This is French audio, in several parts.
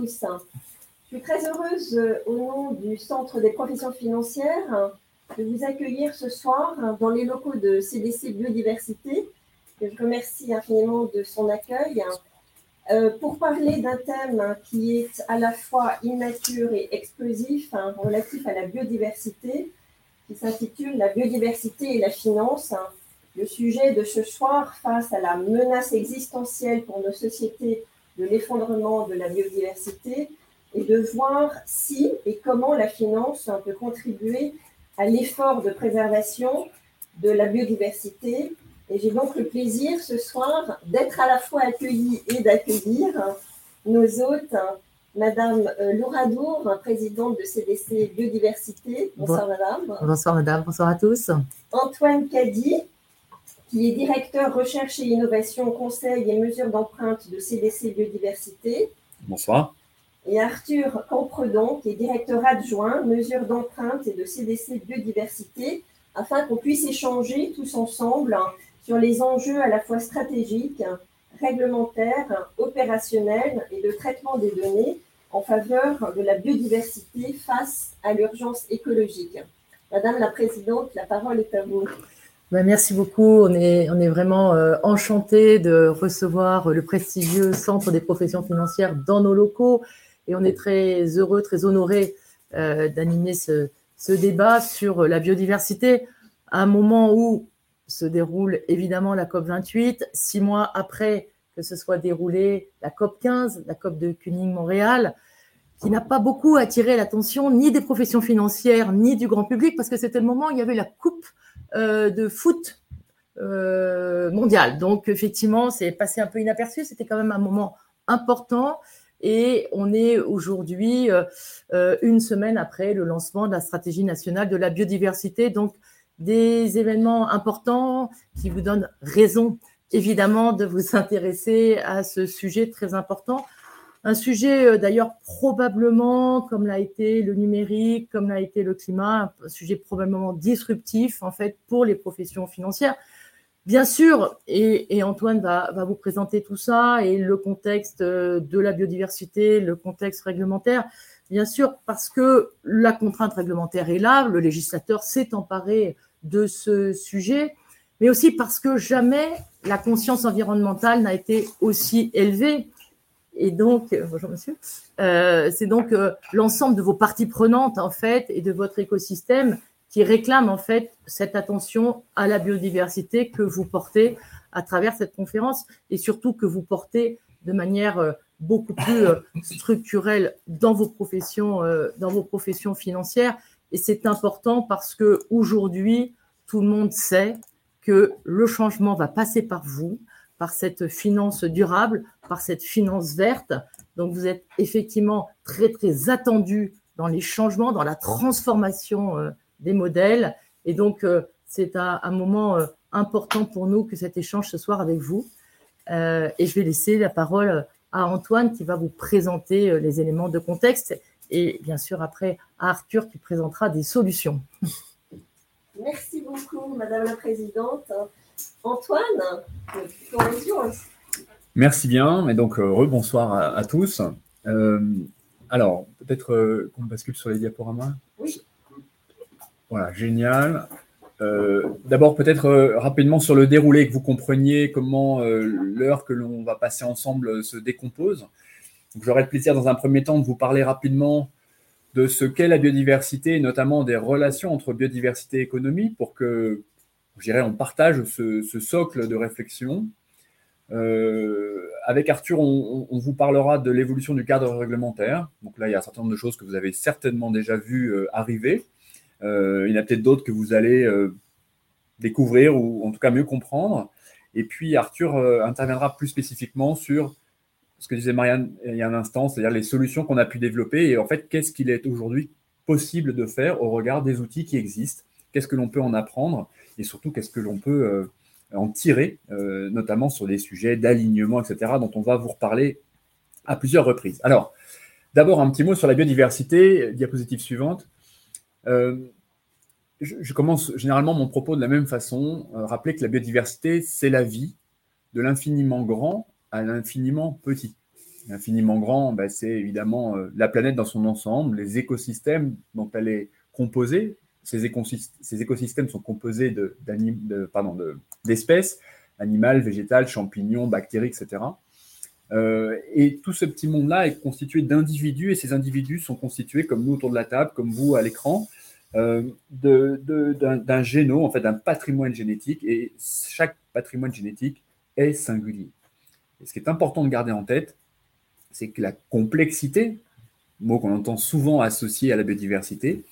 Je suis très heureuse, euh, au nom du Centre des professions financières, de vous accueillir ce soir dans les locaux de CDC Biodiversité. Je remercie infiniment de son accueil euh, pour parler d'un thème qui est à la fois immature et explosif, hein, relatif à la biodiversité, qui s'intitule La biodiversité et la finance. Le sujet de ce soir, face à la menace existentielle pour nos sociétés de l'effondrement de la biodiversité, est de voir si et comment la finance peut contribuer à l'effort de préservation de la biodiversité. Et j'ai donc le plaisir ce soir d'être à la fois accueillie et d'accueillir nos hôtes, Madame euh, Laura Dour, présidente de CDC Biodiversité. Bonsoir Madame. Bonsoir Madame, bonsoir à tous. Antoine Caddy, qui est directeur recherche et innovation, conseil et mesures d'empreinte de CDC Biodiversité. Bonsoir. Et Arthur Campredon, qui est directeur adjoint mesures d'empreinte et de CDC Biodiversité, afin qu'on puisse échanger tous ensemble sur les enjeux à la fois stratégiques, réglementaires, opérationnels et de traitement des données en faveur de la biodiversité face à l'urgence écologique. Madame la Présidente, la parole est à vous. Ben, merci beaucoup. On est, on est vraiment euh, enchanté de recevoir le prestigieux Centre des professions financières dans nos locaux. Et on est très heureux, très honoré euh, d'animer ce, ce, débat sur la biodiversité. À un moment où se déroule évidemment la COP 28, six mois après que ce soit déroulé la COP 15, la COP de Cuning-Montréal, qui n'a pas beaucoup attiré l'attention ni des professions financières ni du grand public parce que c'était le moment où il y avait la coupe euh, de foot euh, mondial. Donc, effectivement, c'est passé un peu inaperçu. C'était quand même un moment important. Et on est aujourd'hui euh, une semaine après le lancement de la stratégie nationale de la biodiversité. Donc, des événements importants qui vous donnent raison, évidemment, de vous intéresser à ce sujet très important. Un sujet euh, d'ailleurs probablement, comme l'a été le numérique, comme l'a été le climat, un sujet probablement disruptif en fait pour les professions financières. Bien sûr, et, Antoine va, vous présenter tout ça et le contexte euh, de la biodiversité, le contexte réglementaire. Bien sûr, parce que la contrainte réglementaire est là, le législateur s'est emparé de ce sujet, mais aussi parce que jamais la conscience environnementale n'a été aussi élevée. Et donc, euh, bonjour monsieur, euh, c'est donc euh, l'ensemble de vos parties prenantes en fait et de votre écosystème qui réclament en fait cette attention à la biodiversité que vous portez à travers cette conférence et surtout que vous portez de manière beaucoup plus structurelle dans vos professions, dans vos professions financières. Et c'est important parce que aujourd'hui, tout le monde sait que le changement va passer par vous, par cette finance durable, par cette finance verte. Donc vous êtes effectivement très très attendu dans les changements, dans la transformation euh, des modèles. Et donc euh, c'est un, moment euh, important pour nous que cet échange ce soir avec vous. et je vais laisser la parole à Antoine qui va vous présenter les éléments de contexte et bien sûr après à Arthur qui présentera des solutions. Merci beaucoup, Madame la Présidente. Antoine, Merci bien, et donc euh, rebonsoir à, tous. Euh, alors, peut-être euh, qu'on bascule sur les diaporamas Oui. Voilà, génial. D'abord, peut-être rapidement sur le déroulé, que vous compreniez comment l'heure que l'on va passer ensemble se décompose. J'aurai le plaisir dans un premier temps de vous parler rapidement de ce qu'est la biodiversité et notamment des relations entre biodiversité et économie pour que je dirais, on partage ce, socle de réflexion. Euh, avec Arthur, on, vous parlera de l'évolution du cadre réglementaire. Donc là, il y a un certain nombre de choses que vous avez certainement déjà vues euh, arriver. Euh, il y en a peut-être d'autres que vous allez découvrir ou en tout cas mieux comprendre. Et puis Arthur interviendra plus spécifiquement sur ce que disait Marianne il y a un instant, c'est-à-dire les solutions qu'on a pu développer et en fait, qu'est-ce qu'il est aujourd'hui possible de faire au regard des outils qui existent, qu'est-ce que l'on peut en apprendre? Et surtout qu'est-ce que l'on peut euh, en tirer, euh, notamment sur des sujets d'alignement, etc., dont on va vous reparler à plusieurs reprises. Alors, d'abord un petit mot sur la biodiversité, diapositive suivante. Euh, je, commence généralement mon propos de la même façon, rappeler que la biodiversité, c'est la vie, de l'infiniment grand à l'infiniment petit. infiniment grand, bah, c'est évidemment la planète dans son ensemble, les écosystèmes dont elle est composée. Ces, écosystèmes sont composés d'espèces animales, végétales, champignons, bactéries, etc. Euh, et tout ce petit monde-là est constitué d'individus, et ces individus sont constitués, comme nous autour de la table, comme vous à l'écran, euh, d'un génome, en fait, d'un patrimoine génétique, et chaque patrimoine génétique est singulier. Et ce qui est important de garder en tête, c'est que la complexité, mot qu'on entend souvent associé à la biodiversité,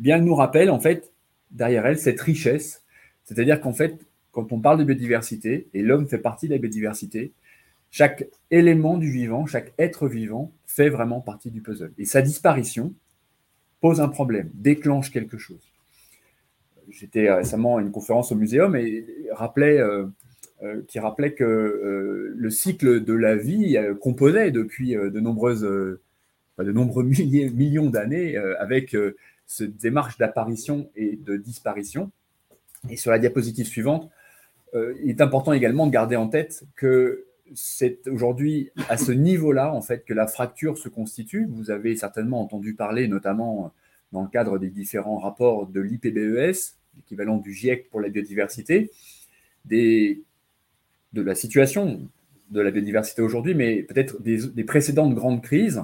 bien, elle nous rappelle, en fait, derrière elle, cette richesse. C'est-à-dire qu'en fait, quand on parle de biodiversité, et l'homme fait partie de la biodiversité, chaque élément du vivant, chaque être vivant fait vraiment partie du puzzle. Et sa disparition pose un problème, déclenche quelque chose. J'étais récemment à une conférence au muséum et rappelait, euh, euh, qui rappelait que euh, le cycle de la vie composait depuis de nombreuses, de nombreux millions d'années avec cette démarche d'apparition et de disparition. Et sur la diapositive suivante, il est important également de garder en tête que c'est aujourd'hui à ce niveau-là, en fait, que la fracture se constitue. Vous avez certainement entendu parler, notamment dans le cadre des différents rapports de l'IPBES, l'équivalent du GIEC pour la biodiversité, de la situation de la biodiversité aujourd'hui, mais peut-être des, précédentes grandes crises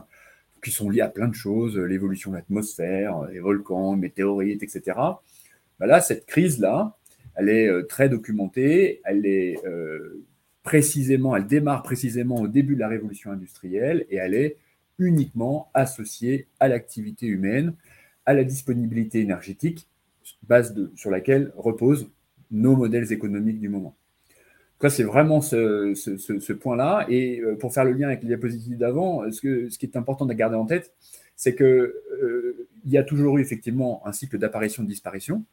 qui sont liées à plein de choses, l'évolution de l'atmosphère, les volcans, les météorites, etc. Ben là, cette crise-là, elle est euh, très documentée, elle est euh, précisément, elle démarre précisément au début de la révolution industrielle et elle est uniquement associée à l'activité humaine, à la disponibilité énergétique, base sur laquelle reposent nos modèles économiques du moment. Ça, c'est vraiment ce, point-là. Et euh, pour faire le lien avec les diapositives d'avant, ce, ce, qui est important de garder en tête, c'est qu'il euh, y a toujours eu effectivement un cycle d'apparition-disparition.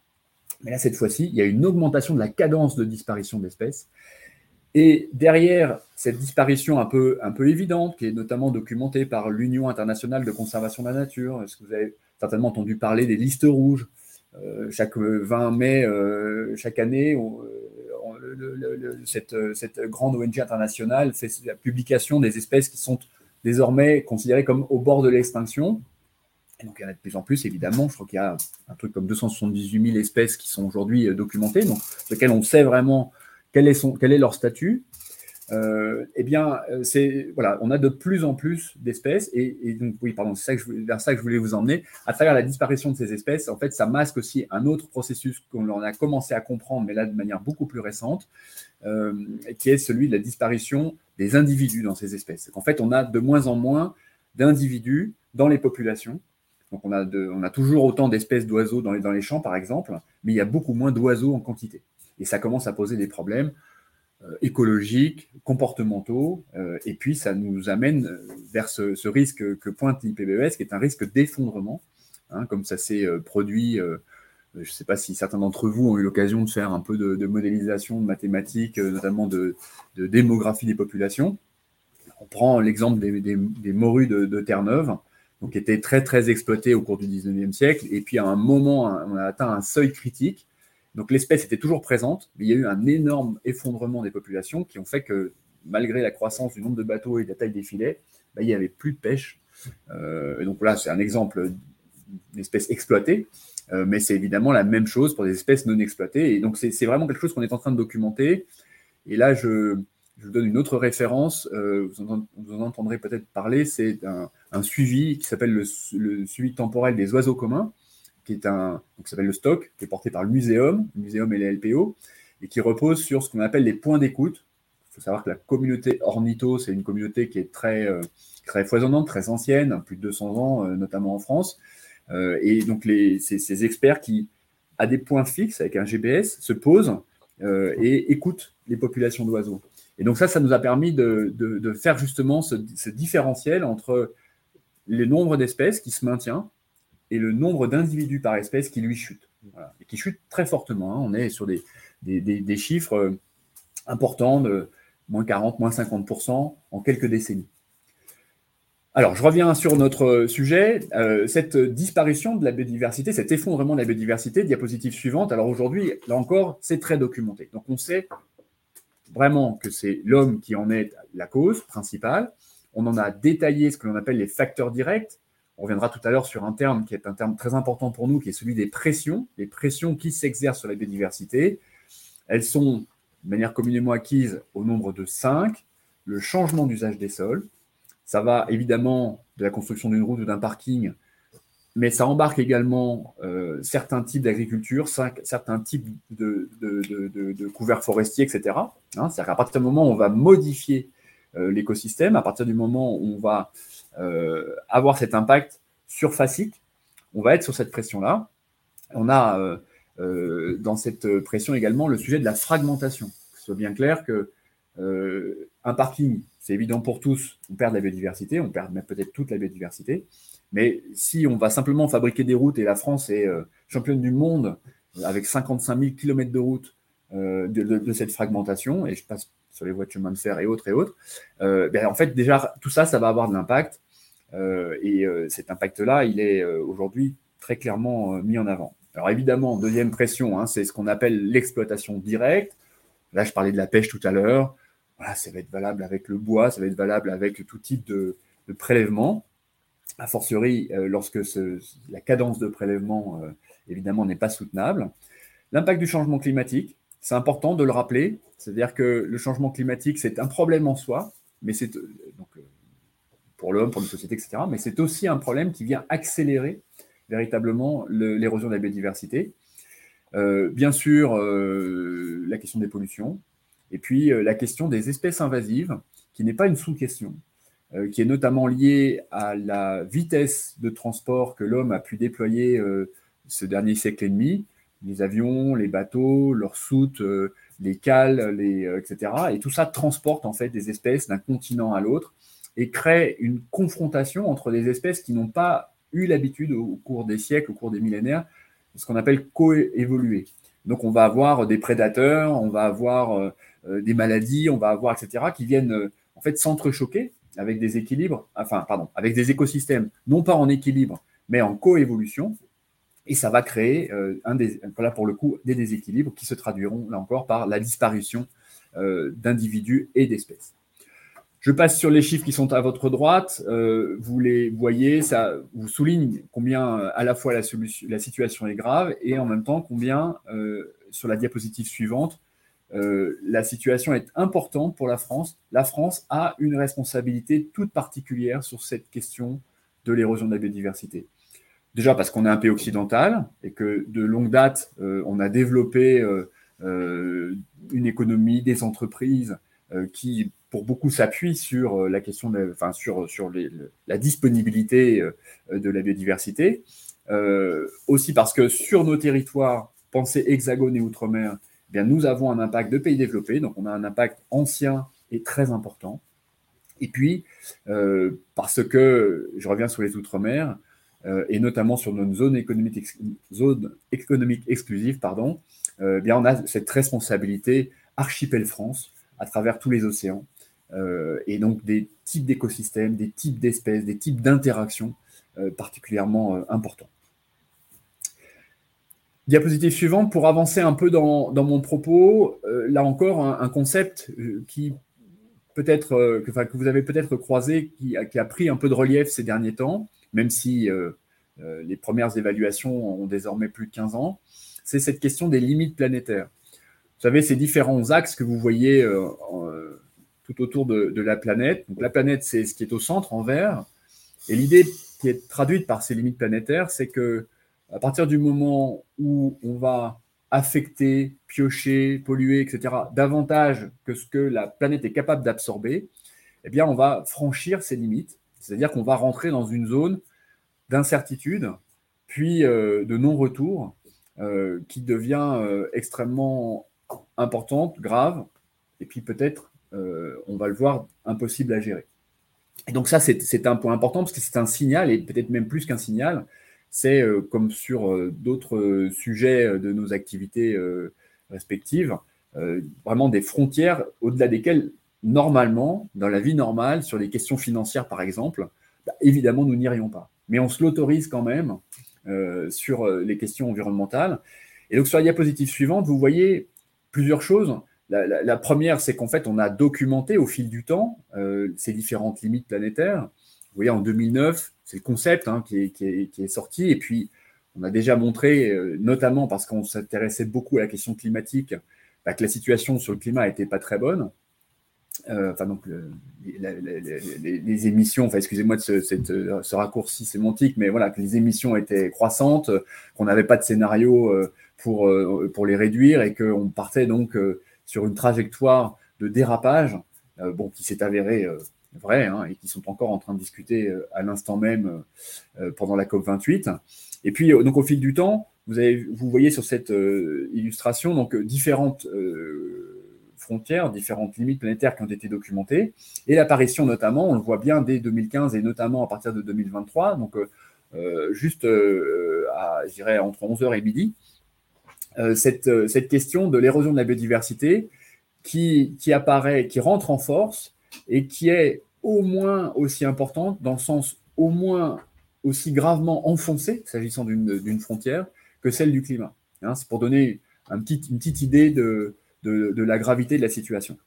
Mais là, cette fois-ci, il y a une augmentation de la cadence de disparition d'espèces. Et derrière cette disparition un peu, évidente, qui est notamment documentée par l'Union internationale de conservation de la nature, est-ce que vous avez certainement entendu parler des listes rouges euh, Chaque 20 mai, euh, chaque année, euh, cette, grande ONG internationale fait la publication des espèces qui sont désormais considérées comme au bord de l'extinction. Donc, il y en a de plus en plus, évidemment. Je crois qu'il y a un truc comme 278 000 espèces qui sont aujourd'hui documentées, donc, lesquelles on sait vraiment quel est, son, quel est leur statut euh, eh bien, euh, c'est voilà, on a de plus en plus d'espèces et, donc oui, pardon, c'est je, vers ça que je voulais vous emmener. À travers la disparition de ces espèces, en fait, ça masque aussi un autre processus qu'on a commencé à comprendre, mais là de manière beaucoup plus récente, euh, qui est celui de la disparition des individus dans ces espèces. En fait, on a de moins en moins d'individus dans les populations. Donc, on a, toujours autant d'espèces d'oiseaux dans les, champs, par exemple, mais il y a beaucoup moins d'oiseaux en quantité. Et ça commence à poser des problèmes écologiques, comportementaux, euh, et puis ça nous amène euh, vers ce, risque que pointe l'IPBES, qui est un risque d'effondrement, hein, comme ça s'est produit. je ne sais pas si certains d'entre vous ont eu l'occasion de faire un peu de, modélisation de mathématiques, notamment de, démographie des populations. On prend l'exemple des, morues de, Terre-Neuve, qui étaient très très exploitées au cours du 19e siècle, et puis à un moment, on a atteint un seuil critique donc l'espèce était toujours présente, mais il y a eu un énorme effondrement des populations qui ont fait que malgré la croissance du nombre de bateaux et de la taille des filets, bah, il n'y avait plus de pêche. Euh, donc là, c'est un exemple d'espèce exploitée, euh, mais c'est évidemment la même chose pour des espèces non exploitées. Et donc c'est vraiment quelque chose qu'on est en train de documenter. Et là, je, vous donne une autre référence, euh, vous, en, entendrez peut-être parler, c'est un, suivi qui s'appelle le, le, suivi temporel des oiseaux communs, qui est un, qui s'appelle le stock, qui est porté par le muséum, le muséum et les LPO, et qui repose sur ce qu'on appelle les points d'écoute. Il faut savoir que la communauté ornitho, c'est une communauté qui est très, euh, très foisonnante, très ancienne, plus de 200 ans, euh, notamment en France. Euh, et donc, les, ces, experts qui, à des points fixes, avec un GPS, se posent et écoutent les populations d'oiseaux. Et donc ça, ça nous a permis de, de, faire justement ce, ce, différentiel entre les nombres d'espèces qui se maintient et le nombre d'individus par espèce qui lui chute. Et qui chute très fortement. Hein. On est sur des, des, chiffres euh, importants de moins 40, moins 50% en quelques décennies. Alors, je reviens sur notre sujet. Euh, cette disparition de la biodiversité, cet effondrement de la biodiversité, diapositive suivante. Alors aujourd'hui, là encore, c'est très documenté. Donc on sait vraiment que c'est l'homme qui en est la cause principale. On en a détaillé ce que l'on appelle les facteurs directs. On reviendra tout à l'heure sur un terme qui est un terme très important pour nous, qui est celui des pressions, les pressions qui s'exercent sur la biodiversité. Elles sont, de manière communément acquise, au nombre de cinq. Le changement d'usage des sols. Ça va évidemment de la construction d'une route ou d'un parking, mais ça embarque également euh, certains types d'agriculture, certains types de, couverts forestiers, etc. Hein, C'est-à-dire qu'à partir du moment où on va modifier euh, l'écosystème, à partir du moment où on va avoir cet impact surfacique, on va être sur cette pression-là. On a dans cette pression également le sujet de la fragmentation. Que ce soit bien clair que un parking, c'est évident pour tous, on perd de la biodiversité, on perd peut-être toute la biodiversité. Mais si on va simplement fabriquer des routes, et la France est euh, championne du monde avec 55 000 km de route euh, de, cette fragmentation, et je passe sur les de fer et autres et autres, euh, ben, en fait, déjà, tout ça, ça va avoir de l'impact. et cet impact-là, il est aujourd'hui très clairement mis en avant. Alors évidemment, deuxième pression, hein, c'est ce qu'on appelle l'exploitation directe. Là, je parlais de la pêche tout à l'heure. Voilà, ça va être valable avec le bois, ça va être valable avec tout type de, prélèvement a fortiori euh, lorsque la cadence de prélèvement, euh, évidemment, n'est pas soutenable. L'impact du changement climatique, c'est important de le rappeler, c'est-à-dire que le changement climatique, c'est un problème en soi, mais c'est euh, donc pour l'homme, pour une société, etc. Mais c'est aussi un problème qui vient accélérer véritablement l'érosion de la biodiversité. bien sûr, la question des pollutions, et puis la question des espèces invasives, qui n'est pas une sous-question. Euh, qui est notamment lié à la vitesse de transport que l'homme a pu déployer euh, ce dernier siècle et demi, les avions, les bateaux, leurs soutes, euh, les cales, les, etc. Et tout ça transporte en fait des espèces d'un continent à l'autre et crée une confrontation entre des espèces qui n'ont pas eu l'habitude au cours des siècles, au cours des millénaires, ce qu'on appelle coévoluer. Donc on va avoir des prédateurs, on va avoir des maladies, on va avoir etc. qui viennent en fait s'entrechoquer avec des équilibres, enfin, pardon, avec des écosystèmes, non pas en équilibre, mais en coévolution. Et ça va créer, euh, des, pour le coup, des déséquilibres qui se traduiront, là encore, par la disparition euh, d'individus et d'espèces. Je passe sur les chiffres qui sont à votre droite. Euh, vous les voyez, ça vous souligne combien à la fois la, situation est grave et en même temps combien, sur la diapositive suivante, la situation est importante pour la France. La France a une responsabilité toute particulière sur cette question de l'érosion de la biodiversité. Déjà parce qu'on est un pays occidental et que de longue date, euh, on a développé euh, une économie, des entreprises qui, pour beaucoup, s'appuient sur la question, de, enfin, sur, sur la disponibilité de la biodiversité. aussi parce que sur nos territoires, pensez hexagone et outre-mer, eh nous avons un impact de pays développés, donc on a un impact ancien et très important. Et puis, euh, parce que, je reviens sur les Outre-mer, euh, et notamment sur notre zone économique, exclusive, pardon, euh, bien on a cette responsabilité archipel France à travers tous les océans, et donc des types d'écosystèmes, des types d'espèces, des types d'interactions particulièrement importants. Diapositive suivante, pour avancer un peu dans, mon propos, euh, là encore, un, concept euh, qui peut-être euh, que, vous avez peut-être croisé, qui a, pris un peu de relief ces derniers temps, même si les premières évaluations ont désormais plus de 15 ans, c'est cette question des limites planétaires. Vous savez, ces différents axes que vous voyez tout autour de, de, la planète. Donc, la planète, c'est ce qui est au centre, en vert. Et l'idée qui est traduite par ces limites planétaires, c'est que à partir du moment où on va affecter, piocher, polluer, etc., davantage que ce que la planète est capable d'absorber, eh bien, on va franchir ces limites. C'est-à-dire qu'on va rentrer dans une zone d'incertitude, puis euh, de non-retour, euh, qui devient euh, extrêmement importante, grave, et puis peut-être, on va le voir, impossible à gérer. Et donc ça, c'est un point important, parce que c'est un signal, et peut-être même plus qu'un signal, c'est euh, comme sur euh, d'autres euh, sujets de nos activités respectives, vraiment des frontières au-delà desquelles, normalement, dans la vie normale, sur les questions financières par exemple, bah, évidemment, nous n'irions pas. Mais on se l'autorise quand même sur les questions environnementales. Et donc sur la diapositive suivante, vous voyez plusieurs choses. la, première, c'est qu'en fait, on a documenté au fil du temps ces différentes limites planétaires. Vous voyez, en 2009, c'est le concept hein, qui, est, sorti. Et puis, on a déjà montré, notamment parce qu'on s'intéressait beaucoup à la question climatique, bah, que la situation sur le climat n'était pas très bonne. Euh, enfin donc les, émissions, enfin excusez-moi de ce, raccourci sémantique, mais voilà, que les émissions étaient croissantes, qu'on n'avait pas de scénario euh, pour, euh, les réduire et qu'on partait donc sur une trajectoire de dérapage, bon, qui s'est avéré vrai hein, et qui sont encore en train de discuter à l'instant même pendant la COP 28. Et puis donc au fil du temps, vous, avez, vous voyez sur cette illustration donc différentes frontières, différentes limites planétaires qui ont été documentées, et l'apparition notamment, on le voit bien dès 2015 et notamment à partir de 2023, donc euh, euh, juste euh, à, je dirais, entre 11h et midi, cette, cette, question de l'érosion de la biodiversité qui, qui, apparaît, qui rentre en force et qui est au moins aussi importante, dans le sens au moins aussi gravement enfoncée, s'agissant d'une frontière, que celle du climat. Hein, C'est pour donner une petite idée de, la gravité de la situation.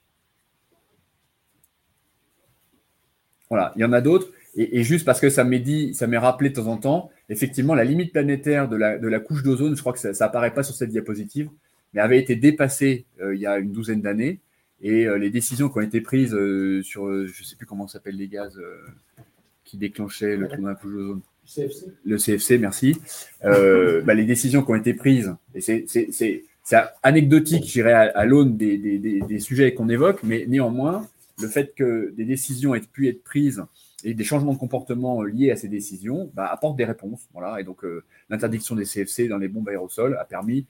Voilà, il y en a d'autres. Et, juste parce que ça m'est dit, ça rappelé de temps en temps, effectivement, la limite planétaire de la, couche d'ozone, je crois que ça n'apparaît pas sur cette diapositive, mais avait été dépassée euh, il y a une douzaine d'années. Et euh, les décisions qui ont été prises euh, sur, je ne sais plus comment s'appellent les gaz qui déclenchaient le trou de la couche d'ozone. Le CFC, merci. Bah, les décisions qui ont été prises, et c'est anecdotique, j'irai à, l'aune des, sujets qu'on évoque, mais néanmoins, le fait que des décisions aient pu être prises et des changements de comportement liés à ces décisions bah, apportent des réponses. Voilà. Et donc, euh, l'interdiction des CFC dans les bombes aérosols a permis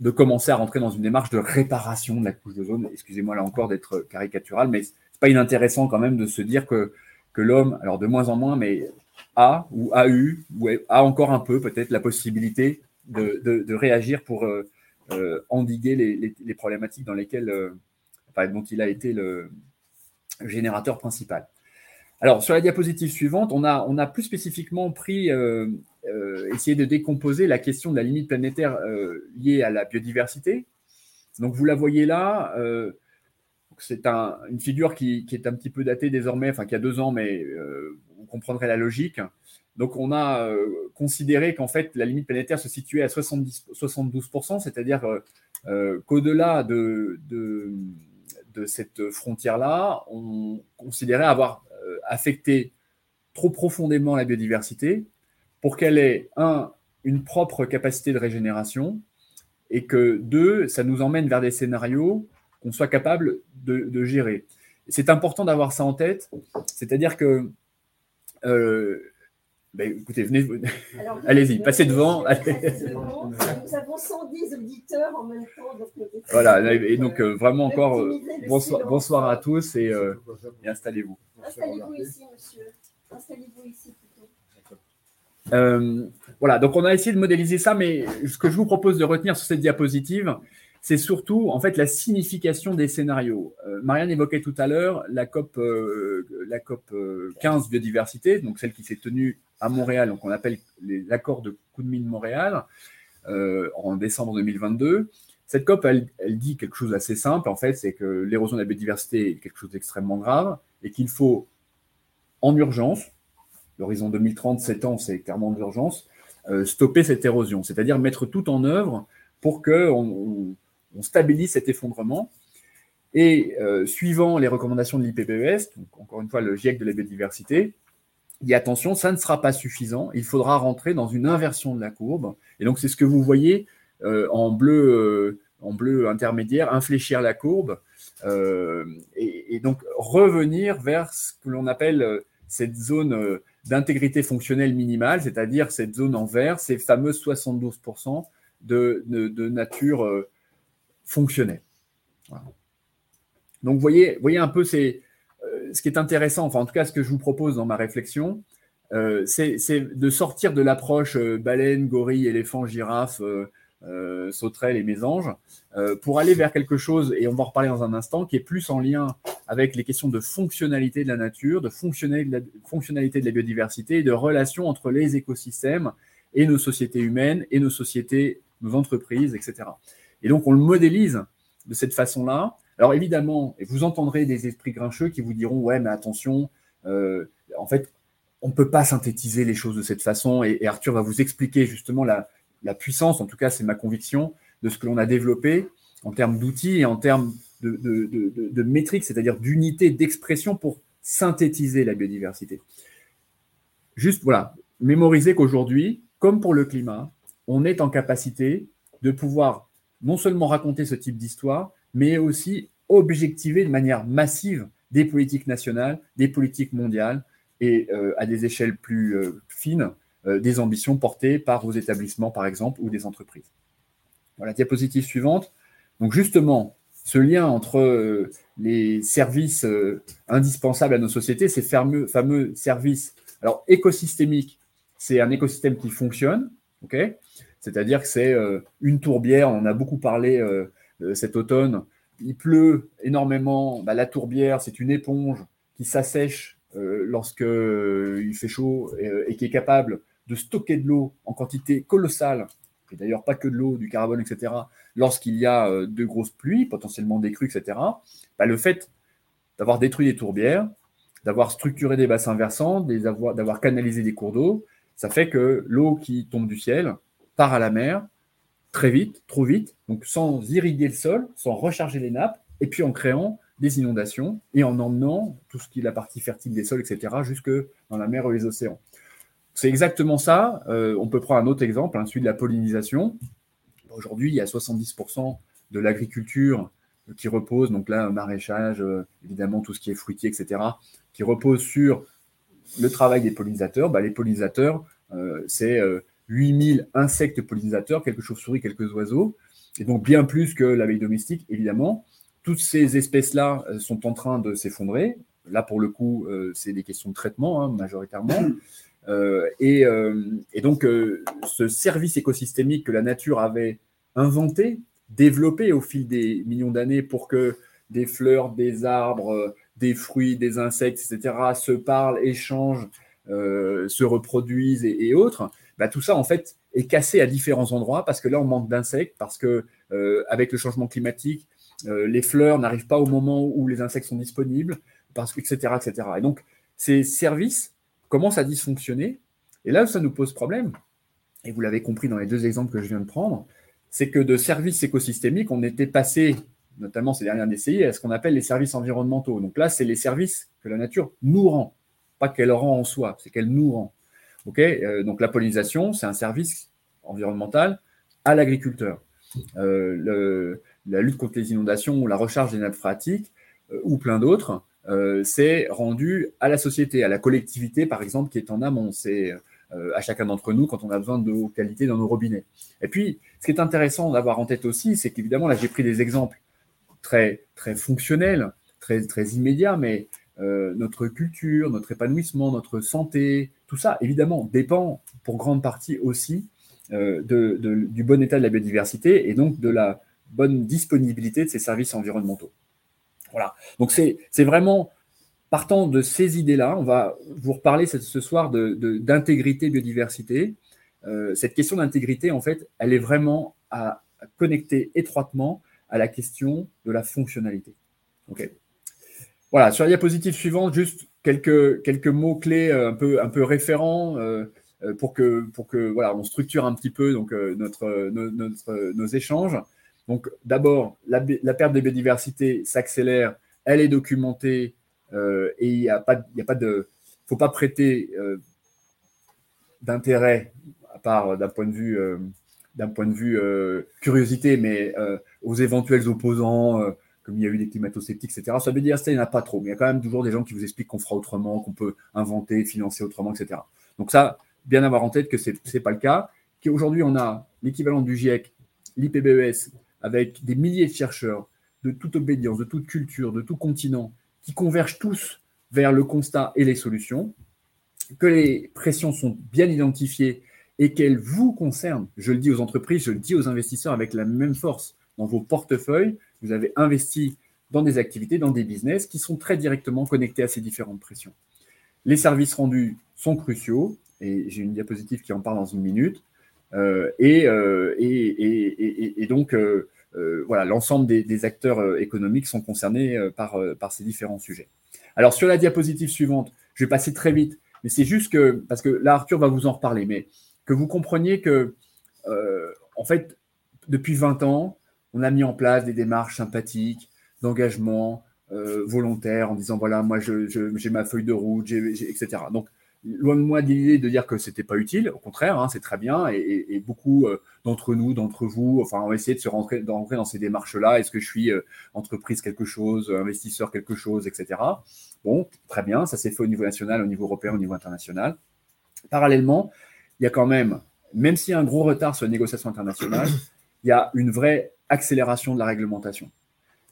de commencer à rentrer dans une démarche de réparation de la couche de zone. Excusez-moi là encore d'être caricatural, mais c'est pas inintéressant quand même de se dire que, que l'homme, alors de moins en moins, mais a ou a eu, ou a encore un peu peut-être la possibilité de, réagir pour, euh, euh, endiguer les, problématiques dans lesquelles, euh, dont il a été le générateur principal. Alors, sur la diapositive suivante, on a, plus spécifiquement pris, euh, essayé de décomposer la question de la limite planétaire liée à la biodiversité. Donc, vous la voyez là. c'est une figure qui, est un petit peu datée désormais, enfin qui a deux ans, mais vous comprendrez la logique. Donc, on a euh, considéré qu'en fait, la limite planétaire se situait à 70, 72%, c'est-à-dire euh, euh, qu'au-delà de, de, cette frontière-là, on considérait avoir affecté trop profondément la biodiversité pour qu'elle ait, un, une propre capacité de régénération, et que, deux, ça nous emmène vers des scénarios qu'on soit capable de, gérer. C'est important d'avoir ça en tête, c'est-à-dire que ben, écoutez, venez, allez-y, passez devant. Nous avons 110 auditeurs en même temps. voilà, et donc euh, vraiment encore euh, bonsoir, bonsoir, à tous et, euh, installez-vous. Installez-vous ici, monsieur. Installez-vous ici plutôt. voilà, donc on a essayé de modéliser ça, mais ce que je vous propose de retenir sur cette diapositive, c'est surtout en fait la signification des scénarios. Euh, Marianne évoquait tout à l'heure la COP, euh, la COP 15 euh, biodiversité, donc celle qui s'est tenue à Montréal, donc on appelle l'accord de Kunming-Montréal en décembre 2022. Cette COP, elle, dit quelque chose d'assez simple, en fait, c'est que l'érosion de la biodiversité est quelque chose d'extrêmement grave et qu'il faut en urgence, l'horizon 2030, 7 ans, c'est clairement d'urgence, stopper cette érosion, c'est-à-dire mettre tout en œuvre pour que stabilise cet effondrement. Et euh, suivant les recommandations de l'IPBES, encore une fois le GIEC de la biodiversité, dit attention, ça ne sera pas suffisant, il faudra rentrer dans une inversion de la courbe. Et donc c'est ce que vous voyez euh, en, bleu, euh, en bleu intermédiaire, infléchir la courbe, et, et, donc revenir vers ce que l'on appelle cette zone d'intégrité fonctionnelle minimale, c'est-à-dire cette zone en vert, ces fameuses 72% de, de, de nature fonctionnait. Donc, vous voyez, voyez un peu euh, ce qui est intéressant, enfin, en tout cas, ce que je vous propose dans ma réflexion, euh, c'est, de sortir de l'approche euh, baleine, gorille, éléphant, girafe, sauterelle et mésange, pour aller vers quelque chose, et on va en reparler dans un instant, qui est plus en lien avec les questions de fonctionnalité de la nature, de fonctionnalité de la, biodiversité de relation entre les écosystèmes et nos sociétés humaines et nos sociétés, nos entreprises, etc. Et donc, on le modélise de cette façon-là, alors évidemment, vous entendrez des esprits grincheux qui vous diront ouais, mais attention, euh, en fait, on ne peut pas synthétiser les choses de cette façon. Et, Arthur va vous expliquer justement la, puissance, en tout cas, c'est ma conviction, de ce que l'on a développé en termes d'outils et en termes de, métriques, c'est-à-dire d'unités d'expression pour synthétiser la biodiversité. Juste, voilà, mémoriser qu'aujourd'hui, comme pour le climat, on est en capacité de pouvoir non seulement raconter ce type d'histoire, mais aussi objectiver de manière massive des politiques nationales, des politiques mondiales et euh, à des échelles plus euh, fines, euh, des ambitions portées par vos établissements, par exemple, ou des entreprises. Voilà, diapositive suivante. Donc justement, ce lien entre les services indispensables à nos sociétés, ces fameux, fameux services, alors écosystémiques, c'est un écosystème qui fonctionne, c'est-à-dire que c'est une tourbière, on en a beaucoup parlé cet automne, il pleut énormément, bah, la tourbière, c'est une éponge qui s'assèche euh, lorsqu'il euh, fait chaud euh, et, qui est capable de stocker de l'eau en quantité colossale, et d'ailleurs pas que de l'eau, du carbone, etc., lorsqu'il y a de grosses pluies, potentiellement des crues, etc., bah, le fait d'avoir détruit des tourbières, d'avoir structuré des bassins versants, d'avoir canalisé des cours d'eau, ça fait que l'eau qui tombe du ciel à la mer, très vite, trop vite, donc sans irriguer le sol, sans recharger les nappes, et puis en créant des inondations et en emmenant tout ce qui est la partie fertile des sols, etc., jusque dans la mer ou les océans. C'est exactement ça. Euh, on peut prendre un autre exemple, hein, celui de la pollinisation. Aujourd'hui, il y a 70% de l'agriculture qui repose, donc là, maraîchage, euh, évidemment, tout ce qui est fruitier, etc., qui repose sur le travail des pollinisateurs. Bah, les pollinisateurs, euh, c'est 8000 insectes pollinisateurs, quelques chauves-souris, quelques oiseaux, et donc bien plus que l'abeille domestique, évidemment. Toutes ces espèces-là euh, sont en train de s'effondrer. Là, pour le coup, euh, c'est des questions de traitement, hein, majoritairement. Euh, et, donc, ce service écosystémique que la nature avait inventé, développé au fil des millions d'années pour que des fleurs, des arbres, des fruits, des insectes, etc., se parlent, échangent, se reproduisent et autres, bah, tout ça en fait est cassé à différents endroits parce que là on manque d'insectes, parce que euh, avec le changement climatique, euh, les fleurs n'arrivent pas au moment où les insectes sont disponibles, parce que, etc., etc. Et donc ces services commencent à dysfonctionner. Et là ça nous pose problème, et vous l'avez compris dans les deux exemples que je viens de prendre, c'est que de services écosystémiques, on était passé, notamment ces dernières décennies, à ce qu'on appelle les services environnementaux. Donc là, c'est les services que la nature nous rend, pas qu'elle rend en soi, c'est qu'elle nous rend. Euh, donc la pollinisation, c'est un service environnemental à l'agriculteur. Euh, la lutte contre les inondations ou la recharge des nappes phréatiques euh, ou plein d'autres, c'est rendu à la société, à la collectivité par exemple qui est en amont. C'est à chacun d'entre nous quand on a besoin de qualité dans nos robinets. Et puis, ce qui est intéressant d'avoir en tête aussi, c'est qu'évidemment, là, j'ai pris des exemples très, très fonctionnels, très, très immédiats, mais notre culture, notre épanouissement, notre santé, tout ça, évidemment, dépend pour grande partie aussi euh, du bon état de la biodiversité et donc de la bonne disponibilité de ces services environnementaux. Voilà. Donc, c'est vraiment partant de ces idées-là, on va vous reparler ce soir d'intégrité biodiversité. Euh, cette question d'intégrité, en fait, elle est vraiment à, connecter étroitement à la question de la fonctionnalité. Ok. Voilà, sur la diapositive suivante, juste quelques, quelques mots-clés euh, un peu, un peu référents euh, euh, pour que, pour que voilà, on structure un petit peu donc, notre, notre, nos échanges. Donc, d'abord, la, perte de biodiversité s'accélère, elle est documentée et il n'y a a pas de. faut pas prêter d'intérêt, à part d'un point de vue, d'un point de vue curiosité, mais aux éventuels opposants comme il y a eu des climato-sceptiques, etc. Ça veut dire il n'y en a pas trop, mais il y a quand même toujours des gens qui vous expliquent qu'on fera autrement, qu'on peut inventer, financer autrement, etc. Donc ça, bien avoir en tête que ce n'est pas le cas, qu'aujourd'hui on a l'équivalent du GIEC, l'IPBES, avec des milliers de chercheurs de toute obédience, de toute culture, de tout continent, qui convergent tous vers le constat et les solutions, que les pressions sont bien identifiées et qu'elles vous concernent. Je le dis aux entreprises, je le dis aux investisseurs avec la même force dans vos portefeuilles, vous avez investi dans des activités, dans des business qui sont très directement connectés à ces différentes pressions. Les services rendus sont cruciaux, et j'ai une diapositive qui en parle dans une minute. Euh, euh, et, donc, euh, voilà, l'ensemble des, acteurs économiques sont concernés par, par ces différents sujets. Alors, sur la diapositive suivante, je vais passer très vite, mais c'est juste que, parce que là, Arthur va vous en reparler, mais que vous compreniez que, en fait, depuis 20 ans, on a mis en place des démarches sympathiques, d'engagement euh, volontaire, en disant voilà, moi j'ai ma feuille de route, etc. Donc, loin de moi l'idée de dire que c'était pas utile, au contraire, hein, c'est très bien, et, beaucoup euh, d'entre nous, d'entre vous, enfin, on essayer de se rentrer, dans ces démarches-là. Est-ce que je suis euh, entreprise quelque chose, investisseur quelque chose, etc. Bon, très bien, ça s'est fait au niveau national, au niveau européen, au niveau international. Parallèlement, il y a quand même, même s'il y a un gros retard sur les négociations internationales, il y a une vraie accélération de la réglementation.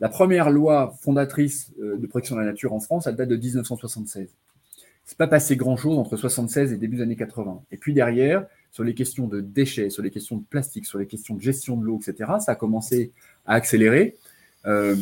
La première loi fondatrice euh, de protection de la nature en France, elle date de 1976. C'est pas passé grand-chose entre 76 et début des années 80. Et puis derrière, sur les questions de déchets, sur les questions de plastique, sur les questions de gestion de l'eau, etc., ça a commencé à accélérer. Euh,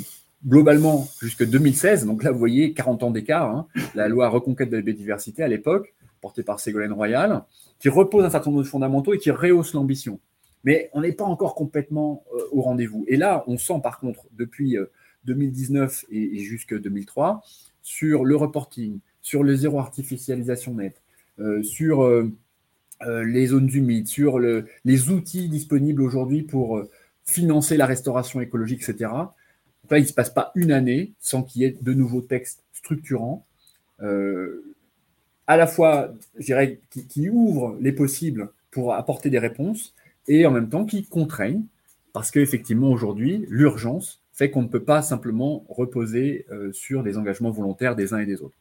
globalement, jusque 2016, donc là, vous voyez, 40 ans d'écart, hein, la loi Reconquête de la biodiversité à l'époque, portée par Ségolène Royal, qui repose un certain nombre de fondamentaux et qui rehausse l'ambition mais on n'est pas encore complètement euh, au rendez-vous. Et là, on sent par contre, depuis 2019 euh, et, jusque 2003, sur le reporting, sur le zéro artificialisation net, euh, sur les zones humides, sur les outils disponibles aujourd'hui pour financer la restauration écologique, etc. il ne se passe pas une année sans qu'il y ait de nouveaux textes structurants, à la fois, je dirais, qui, qui ouvrent les possibles pour apporter des réponses, et en même temps qui contraignent, parce qu'effectivement aujourd'hui, l'urgence fait qu'on ne peut pas simplement reposer euh, sur des engagements volontaires des uns et des autres.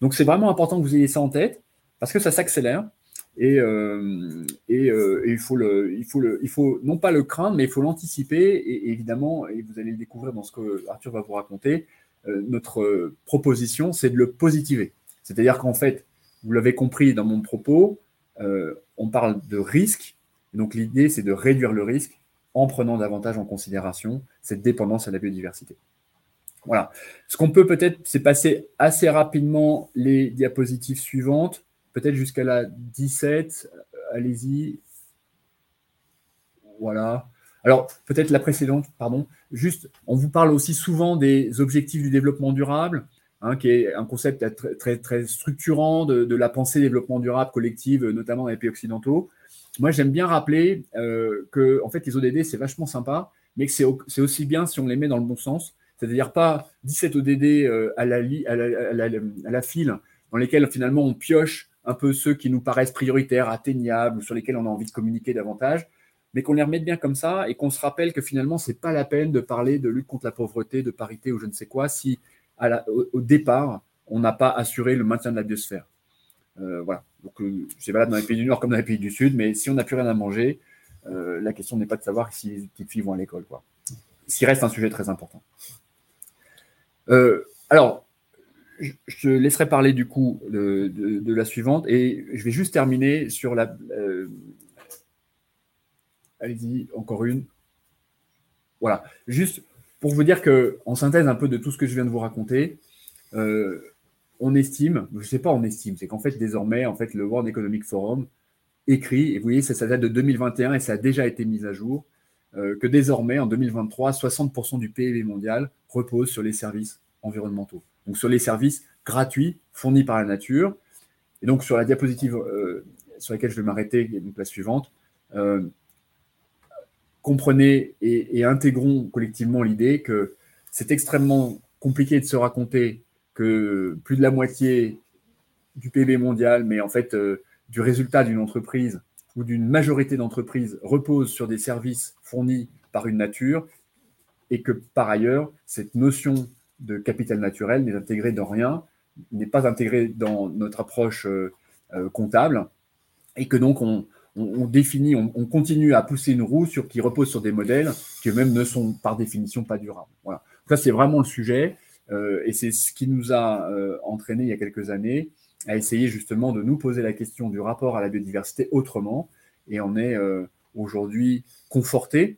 Donc c'est vraiment important que vous ayez ça en tête, parce que ça s'accélère, et, euh, euh, et, il, faut non pas le craindre, mais il faut l'anticiper, et, évidemment, et vous allez le découvrir dans ce que Arthur va vous raconter, notre proposition, c'est de le positiver. C'est-à-dire qu'en fait, vous l'avez compris dans mon propos, on parle de risque, donc l'idée, c'est de réduire le risque en prenant davantage en considération cette dépendance à la biodiversité. Voilà. Ce qu'on peut peut-être, c'est passer assez rapidement les diapositives suivantes, peut-être jusqu'à la 17. Allez-y. Voilà. Alors, peut-être la précédente, pardon. Juste, on vous parle aussi souvent des objectifs du développement durable, hein, qui est un concept très, structurant de, de, la pensée développement durable collective, notamment dans les pays occidentaux moi, j'aime bien rappeler euh, que en fait, les ODD, c'est vachement sympa, mais que c'est aussi bien si on les met dans le bon sens. C'est-à-dire pas 17 ODD euh, à, la, file, dans lesquels finalement on pioche un peu ceux qui nous paraissent prioritaires, atteignables, sur lesquels on a envie de communiquer davantage, mais qu'on les remette bien comme ça et qu'on se rappelle que finalement, c'est pas la peine de parler de lutte contre la pauvreté, de parité ou je ne sais quoi, si au, au départ, on n'a pas assuré le maintien de la biosphère. Euh, voilà. Donc, euh, c'est valable dans les pays du Nord comme dans les pays du Sud, mais si on n'a plus rien à manger, euh, la question n'est pas de savoir si les petites filles vont à l'école. Quoi. Ce reste un sujet très important. alors, je te laisserai parler du coup de, la suivante et je vais juste terminer sur la. Allez-y, encore une. Voilà, juste pour vous dire que, en synthèse un peu de tout ce que je viens de vous raconter, on estime, je ne sais pas on estime, c'est qu'en fait désormais, en fait, le World Economic Forum écrit, et vous voyez, ça, date de 2021 et ça a déjà été mis à jour, euh, que désormais, en 2023, 60% du PIB mondial repose sur les services environnementaux, donc sur les services gratuits fournis par la nature. Et donc sur la diapositive euh, sur laquelle je vais m'arrêter, donc la suivante, euh, comprenez et intégrons collectivement l'idée que c'est extrêmement compliqué de se raconter que plus de la moitié du PIB mondial, mais en fait euh, du résultat d'une entreprise ou d'une majorité d'entreprises repose sur des services fournis par une nature et que par ailleurs, cette notion de capital naturel n'est intégrée dans rien, n'est pas intégrée dans notre approche euh, euh, comptable et que donc on, définit, on, continue à pousser une roue sur, qui repose sur des modèles qui eux-mêmes ne sont par définition pas durables. Voilà. ça, c'est vraiment le sujet. Euh, et c'est ce qui nous a euh, entraîné il y a quelques années à essayer justement de nous poser la question du rapport à la biodiversité autrement. Et on est euh, aujourd'hui conforté,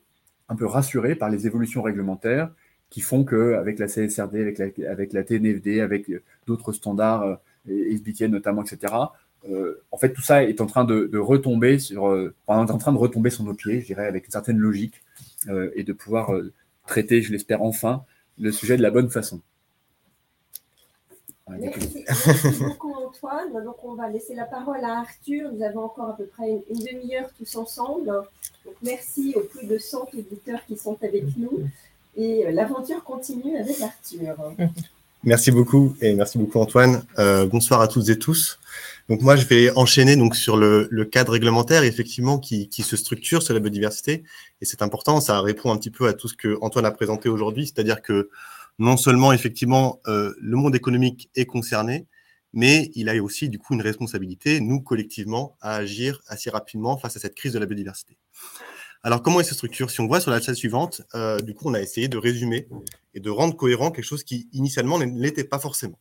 un peu rassuré par les évolutions réglementaires qui font qu'avec la CSRD, avec la, TNFD, avec d'autres standards, SBTN notamment, etc., en fait, tout ça est en train de, retomber sur, en train de retomber sur nos pieds, je dirais, avec une certaine logique. et de pouvoir traiter, je l'espère enfin, le sujet de la bonne façon. Merci, beaucoup Antoine. Donc on va laisser la parole à Arthur. Nous avons encore à peu près une, demi-heure tous ensemble. Donc, merci aux plus de 100 auditeurs qui sont avec nous. Et euh, l'aventure continue avec Arthur. Merci beaucoup et merci beaucoup Antoine. Euh, bonsoir à toutes et tous. Donc moi je vais enchaîner donc sur le, cadre réglementaire effectivement qui, qui, se structure sur la biodiversité et c'est important. Ça répond un petit peu à tout ce que Antoine a présenté aujourd'hui, c'est-à-dire que non seulement effectivement euh, le monde économique est concerné, mais il a aussi du coup une responsabilité, nous collectivement, à agir assez rapidement face à cette crise de la biodiversité. Alors comment est se structure? Si on voit sur la slide suivante, euh, du coup on a essayé de résumer et de rendre cohérent quelque chose qui initialement ne l'était pas forcément.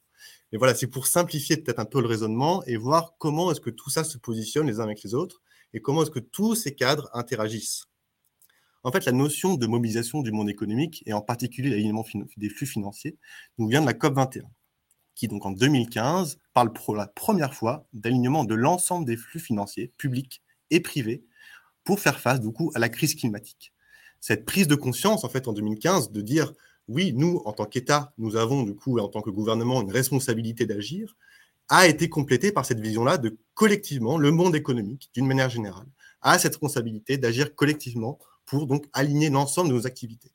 Mais voilà, c'est pour simplifier peut-être un peu le raisonnement et voir comment est-ce que tout ça se positionne les uns avec les autres et comment est-ce que tous ces cadres interagissent. En fait, la notion de mobilisation du monde économique, et en particulier l'alignement des flux financiers, nous vient de la COP21, qui donc en 2015 parle pour la première fois d'alignement de l'ensemble des flux financiers, publics et privés, pour faire face du à la crise climatique. Cette prise de conscience, en fait, en 2015, de dire oui, nous, en tant qu'État, nous avons du coup, en tant que gouvernement, une responsabilité d'agir, a été complétée par cette vision-là de collectivement, le monde économique, d'une manière générale, a cette responsabilité d'agir collectivement pour donc aligner l'ensemble de nos activités.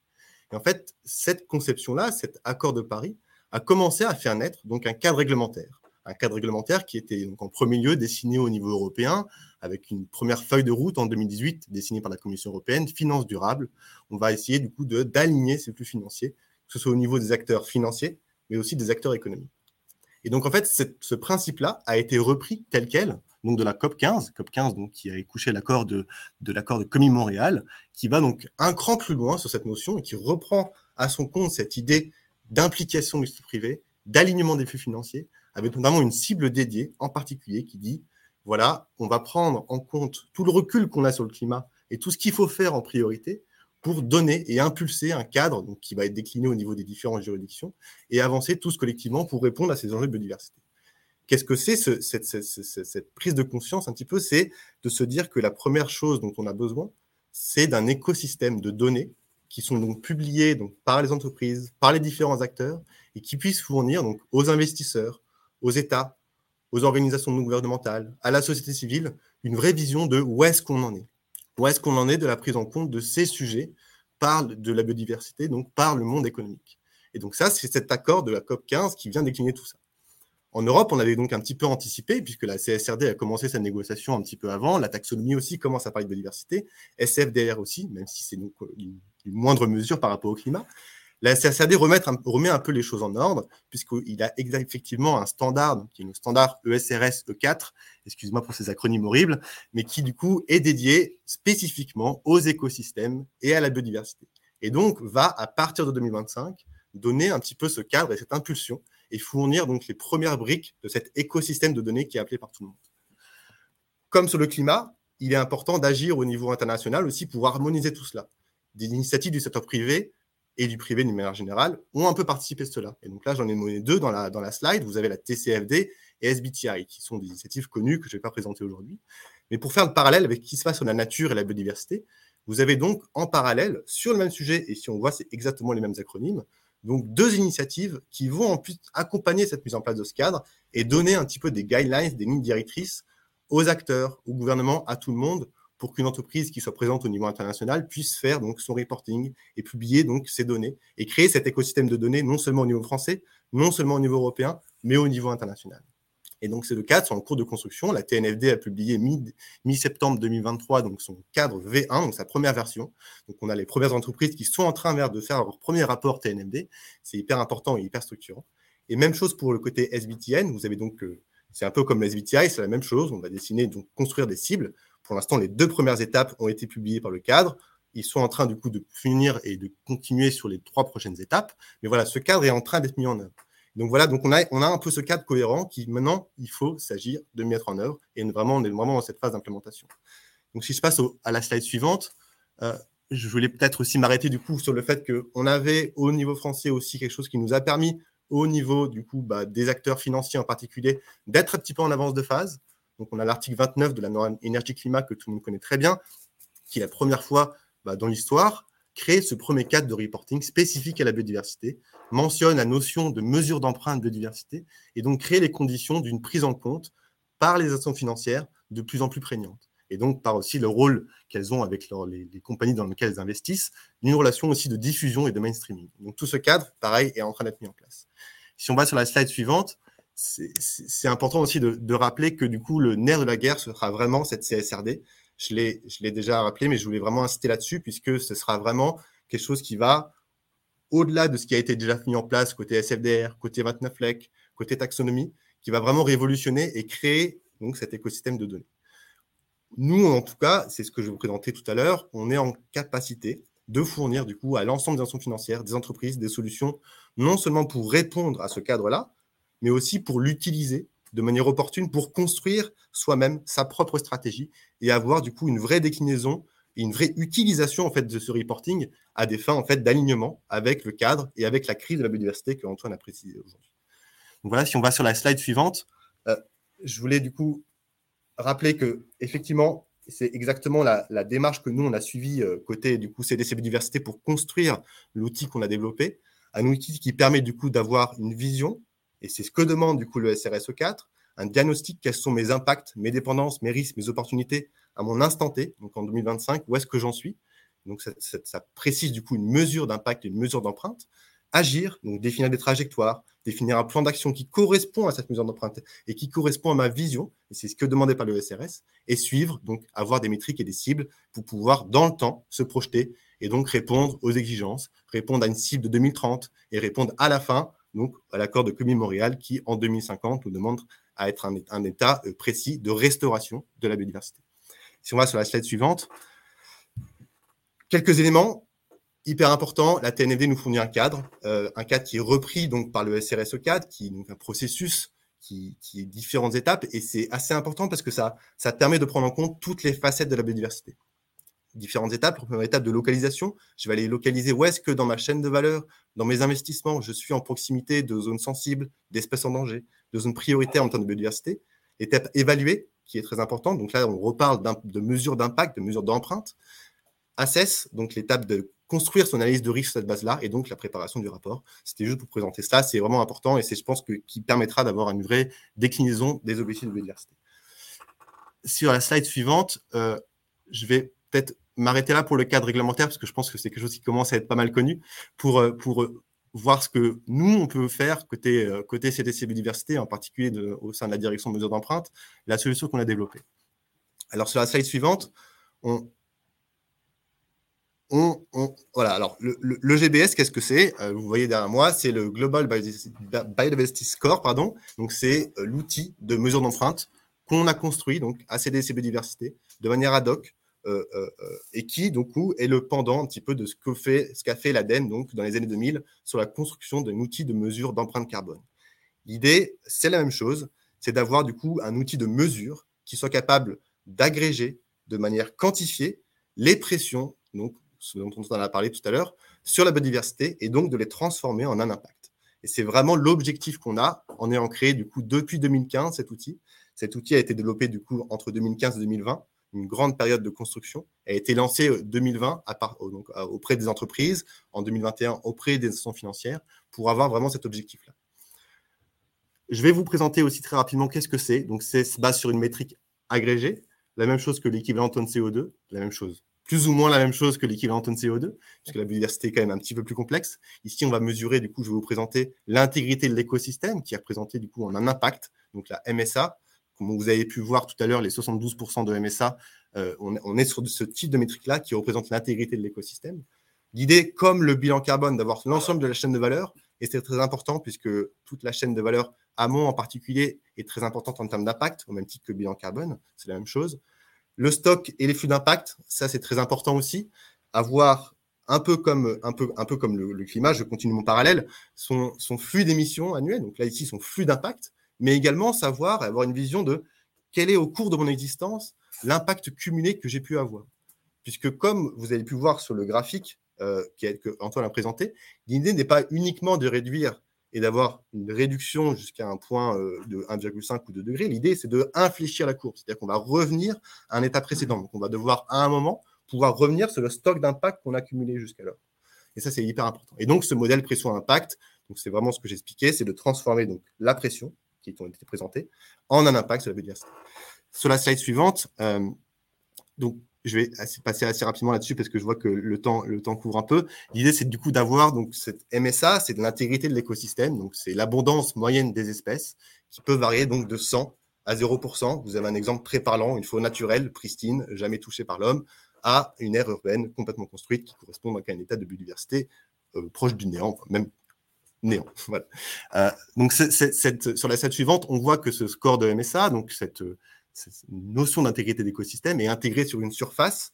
Et en fait, cette conception-là, cet accord de Paris, a commencé à faire naître donc un cadre réglementaire. Un cadre réglementaire qui était donc en premier lieu dessiné au niveau européen, avec une première feuille de route en 2018 dessinée par la Commission européenne, Finances durables. On va essayer du coup d'aligner ces flux financiers, que ce soit au niveau des acteurs financiers, mais aussi des acteurs économiques. Et donc en fait, ce principe-là a été repris tel quel donc de la COP 15, COP 15 donc, qui a écouché l'accord de, l'accord de Commis-Montréal, qui va donc un cran plus loin sur cette notion et qui reprend à son compte cette idée d'implication du secteur privé, d'alignement des flux financiers, avec notamment une cible dédiée en particulier qui dit, voilà, on va prendre en compte tout le recul qu'on a sur le climat et tout ce qu'il faut faire en priorité pour donner et impulser un cadre qui va être décliné au niveau des différentes juridictions et avancer tous collectivement pour répondre à ces enjeux de biodiversité. Qu'est-ce que c'est cette, prise de conscience un petit peu C'est de se dire que la première chose dont on a besoin, c'est d'un écosystème de données qui sont donc publiées par les entreprises, par les différents acteurs, et qui puissent fournir aux investisseurs, aux États, aux organisations non gouvernementales, à la société civile, une vraie vision de où est-ce qu'on en est. Où est-ce qu'on en est de la prise en compte de ces sujets par de la biodiversité, donc par le monde économique. Et donc ça, c'est cet accord de la COP 15 qui vient décliner tout ça. En Europe, on avait donc un petit peu anticipé, puisque la CSRD a commencé sa négociation un petit peu avant, la taxonomie aussi commence à parler de biodiversité, SFDR aussi, même si c'est une, une, moindre mesure par rapport au climat. La CSRD remet un, remet un peu les choses en ordre, puisqu'il a effectivement un standard, qui est le standard ESRS E4, excuse-moi pour ces acronymes horribles, mais qui du coup est dédié spécifiquement aux écosystèmes et à la biodiversité. Et donc va, à partir de 2025, donner un petit peu ce cadre et cette impulsion et fournir donc les premières briques de cet écosystème de données qui est appelé par tout le monde. Comme sur le climat, il est important d'agir au niveau international aussi pour harmoniser tout cela. Des initiatives du secteur privé et du privé d'une manière générale ont un peu participé à cela. Et donc là, j'en ai donné deux dans la, dans la slide. Vous avez la TCFD et SBTI, qui sont des initiatives connues que je ne vais pas présenter aujourd'hui. Mais pour faire le parallèle avec ce qui se passe sur la nature et la biodiversité, vous avez donc en parallèle, sur le même sujet, et si on voit, c'est exactement les mêmes acronymes, donc, deux initiatives qui vont en plus accompagner cette mise en place de ce cadre et donner un petit peu des guidelines, des lignes directrices aux acteurs, au gouvernement, à tout le monde, pour qu'une entreprise qui soit présente au niveau international puisse faire donc son reporting et publier donc ses données et créer cet écosystème de données non seulement au niveau français, non seulement au niveau européen, mais au niveau international. Et donc, c'est le cadre, c'est en cours de construction. La TNFD a publié mi-septembre 2023 donc son cadre V1, donc sa première version. Donc, on a les premières entreprises qui sont en train de faire leur premier rapport TNFD. C'est hyper important et hyper structurant. Et même chose pour le côté SBTN. Vous avez donc, euh, c'est un peu comme SBTI, c'est la même chose. On va dessiner, donc construire des cibles. Pour l'instant, les deux premières étapes ont été publiées par le cadre. Ils sont en train du coup de finir et de continuer sur les trois prochaines étapes. Mais voilà, ce cadre est en train d'être mis en œuvre. Donc voilà, donc on a, on a un peu ce cadre cohérent qui maintenant, il faut s'agir de mettre en œuvre et vraiment, on est vraiment dans cette phase d'implémentation. Donc si je passe à la slide suivante, euh, je voulais peut-être aussi m'arrêter du coup sur le fait qu'on avait au niveau français aussi quelque chose qui nous a permis au niveau du coup bah, des acteurs financiers en particulier d'être un petit peu en avance de phase. Donc on a l'article 29 de la norme énergie-climat que tout le monde connaît très bien, qui est la première fois bah, dans l'histoire crée ce premier cadre de reporting spécifique à la biodiversité, mentionne la notion de mesure d'empreinte biodiversité et donc crée les conditions d'une prise en compte par les actions financières de plus en plus prégnantes. Et donc par aussi le rôle qu'elles ont avec les, compagnies dans lesquelles elles investissent, une relation aussi de diffusion et de mainstreaming. Donc tout ce cadre, pareil, est en train d'être mis en place. Si on va sur la slide suivante, c'est important aussi de, rappeler que du coup, le nerf de la guerre sera vraiment cette CSRD. Je l'ai déjà rappelé, mais je voulais vraiment insister là-dessus, puisque ce sera vraiment quelque chose qui va au-delà de ce qui a été déjà mis en place côté SFDR, côté 29 LEC, côté taxonomie, qui va vraiment révolutionner et créer donc cet écosystème de données. Nous, en tout cas, c'est ce que je vous présenter tout à l'heure, on est en capacité de fournir du coup à l'ensemble des institutions financières, des entreprises, des solutions, non seulement pour répondre à ce cadre-là, mais aussi pour l'utiliser de manière opportune pour construire soi-même sa propre stratégie et avoir du coup une vraie déclinaison et une vraie utilisation en fait de ce reporting à des fins en fait d'alignement avec le cadre et avec la crise de la biodiversité que Antoine a précisé aujourd'hui. Donc voilà, si on va sur la slide suivante, euh, je voulais du coup rappeler que effectivement c'est exactement la, démarche que nous on a suivie euh, côté du coup CDC Biodiversité pour construire l'outil qu'on a développé, un outil qui permet du coup d'avoir une vision et c'est ce que demande du coup le SRSE 4, un diagnostic, quels sont mes impacts, mes dépendances, mes risques, mes opportunités à mon instant T, donc en 2025, où est-ce que j'en suis. Donc ça, précise du coup une mesure d'impact une mesure d'empreinte. Agir, donc définir des trajectoires, définir un plan d'action qui correspond à cette mesure d'empreinte et qui correspond à ma vision, et c'est ce que demandé par le SRS, et suivre, donc avoir des métriques et des cibles pour pouvoir dans le temps se projeter et donc répondre aux exigences, répondre à une cible de 2030 et répondre à la fin donc à l'accord de Commis-Montréal qui, en 2050, nous demande à être un, état euh, précis de restauration de la biodiversité. Si on va sur la slide suivante, quelques éléments hyper importants. La TNFD nous fournit un cadre, euh, un cadre qui est repris donc par le SRSE 4, qui est un processus qui, qui est différentes étapes, et c'est assez important parce que ça, ça permet de prendre en compte toutes les facettes de la biodiversité différentes étapes. Première étape de localisation, je vais aller localiser où est-ce que dans ma chaîne de valeur, dans mes investissements, je suis en proximité de zones sensibles, d'espèces en danger, de zones prioritaires en termes de biodiversité. L'étape évaluer, qui est très importante. Donc là, on reparle de mesures d'impact, de mesures d'empreinte. Assess, donc l'étape de construire son analyse de risque sur cette base-là, et donc la préparation du rapport. C'était juste pour présenter ça. C'est vraiment important et c'est, je pense, que, qui permettra d'avoir une vraie déclinaison des objectifs de biodiversité. Sur la slide suivante, euh, je vais peut-être m'arrêter là pour le cadre réglementaire, parce que je pense que c'est quelque chose qui commence à être pas mal connu, pour, euh, pour euh, voir ce que nous, on peut faire côté, euh, côté CDC Biodiversité, en particulier au sein de la direction de mesures d'empreinte, la solution qu'on a développée. Alors, sur la slide suivante, on, on, voilà, alors le, le, GBS, qu'est-ce que c'est? Vous voyez derrière moi, c'est le Global Biodiversity Score, pardon. Donc, c'est l'outil de mesure d'empreinte qu'on a construit donc à CDC Biodiversité de manière ad hoc et qui, coup, est le pendant un petit peu de ce qu'a fait, qu'a fait l'ADEME donc, dans les années 2000 sur la construction d'un outil de mesure d'empreinte carbone. L'idée, c'est la même chose, c'est d'avoir du coup un outil de mesure qui soit capable d'agréger de manière quantifiée les pressions, donc ce dont on en a parlé tout à l'heure, sur la biodiversité et donc de les transformer en un impact. Et c'est vraiment l'objectif qu'on a en ayant créé du coup depuis 2015 cet outil. Cet outil a été développé du coup entre 2015 et 2020 une grande période de construction. Elle a été lancée 2020 euh, à part, donc, auprès des entreprises, en 2021 auprès des institutions financières, pour avoir vraiment cet objectif-là. Je vais vous présenter aussi très rapidement qu'est-ce que c'est. Donc, c'est se base sur une métrique agrégée, la même chose que l'équivalent tonne CO2, la même chose, plus ou moins la même chose que l'équivalent tonne CO2, puisque la biodiversité est quand même un petit peu plus complexe. Ici, on va mesurer, du coup, je vais vous présenter l'intégrité de l'écosystème, qui est représentée, du coup, en un impact, donc la MSA, comme vous avez pu voir tout à l'heure, les 72% de MSA, euh, on, est sur ce type de métrique-là qui représente l'intégrité de l'écosystème. L'idée, comme le bilan carbone, d'avoir l'ensemble de la chaîne de valeur, et c'est très important puisque toute la chaîne de valeur amont en particulier est très importante en termes d'impact, au même titre que le bilan carbone, c'est la même chose. Le stock et les flux d'impact, ça c'est très important aussi. Avoir un peu comme, le, climat, je continue mon parallèle, son, son flux d'émissions annuelles, donc là ici son flux d'impact, mais également savoir, avoir une vision de quel est au cours de mon existence l'impact cumulé que j'ai pu avoir. Puisque comme vous avez pu voir sur le graphique euh, que Antoine a présenté, l'idée n'est pas uniquement de réduire et d'avoir une réduction jusqu'à un point euh, de 1,5 ou 2 degrés. L'idée, c'est de infléchir la courbe, c'est-à-dire qu'on va revenir à un état précédent. Donc, on va devoir à un moment pouvoir revenir sur le stock d'impact qu'on a accumulé jusqu'alors. Et ça, c'est hyper important. Et donc, ce modèle pression-impact, c'est vraiment ce que j'expliquais, c'est de transformer donc la pression qui ont été présentées en un impact sur la biodiversité. Sur la slide suivante, euh, donc je vais passer assez rapidement là-dessus parce que je vois que le temps, le temps couvre un peu. L'idée, c'est du coup d'avoir cette MSA, c'est de l'intégrité de l'écosystème, donc c'est l'abondance moyenne des espèces qui peut varier donc de 100 à 0%. Vous avez un exemple très parlant, une faune naturelle, pristine, jamais touchée par l'homme, à une aire urbaine complètement construite qui correspond à un état de biodiversité euh, proche du néant, même néant. Euh, donc, sur la slide suivante, on voit que ce score de MSA, donc cette, notion d'intégrité d'écosystème, est intégrée sur une surface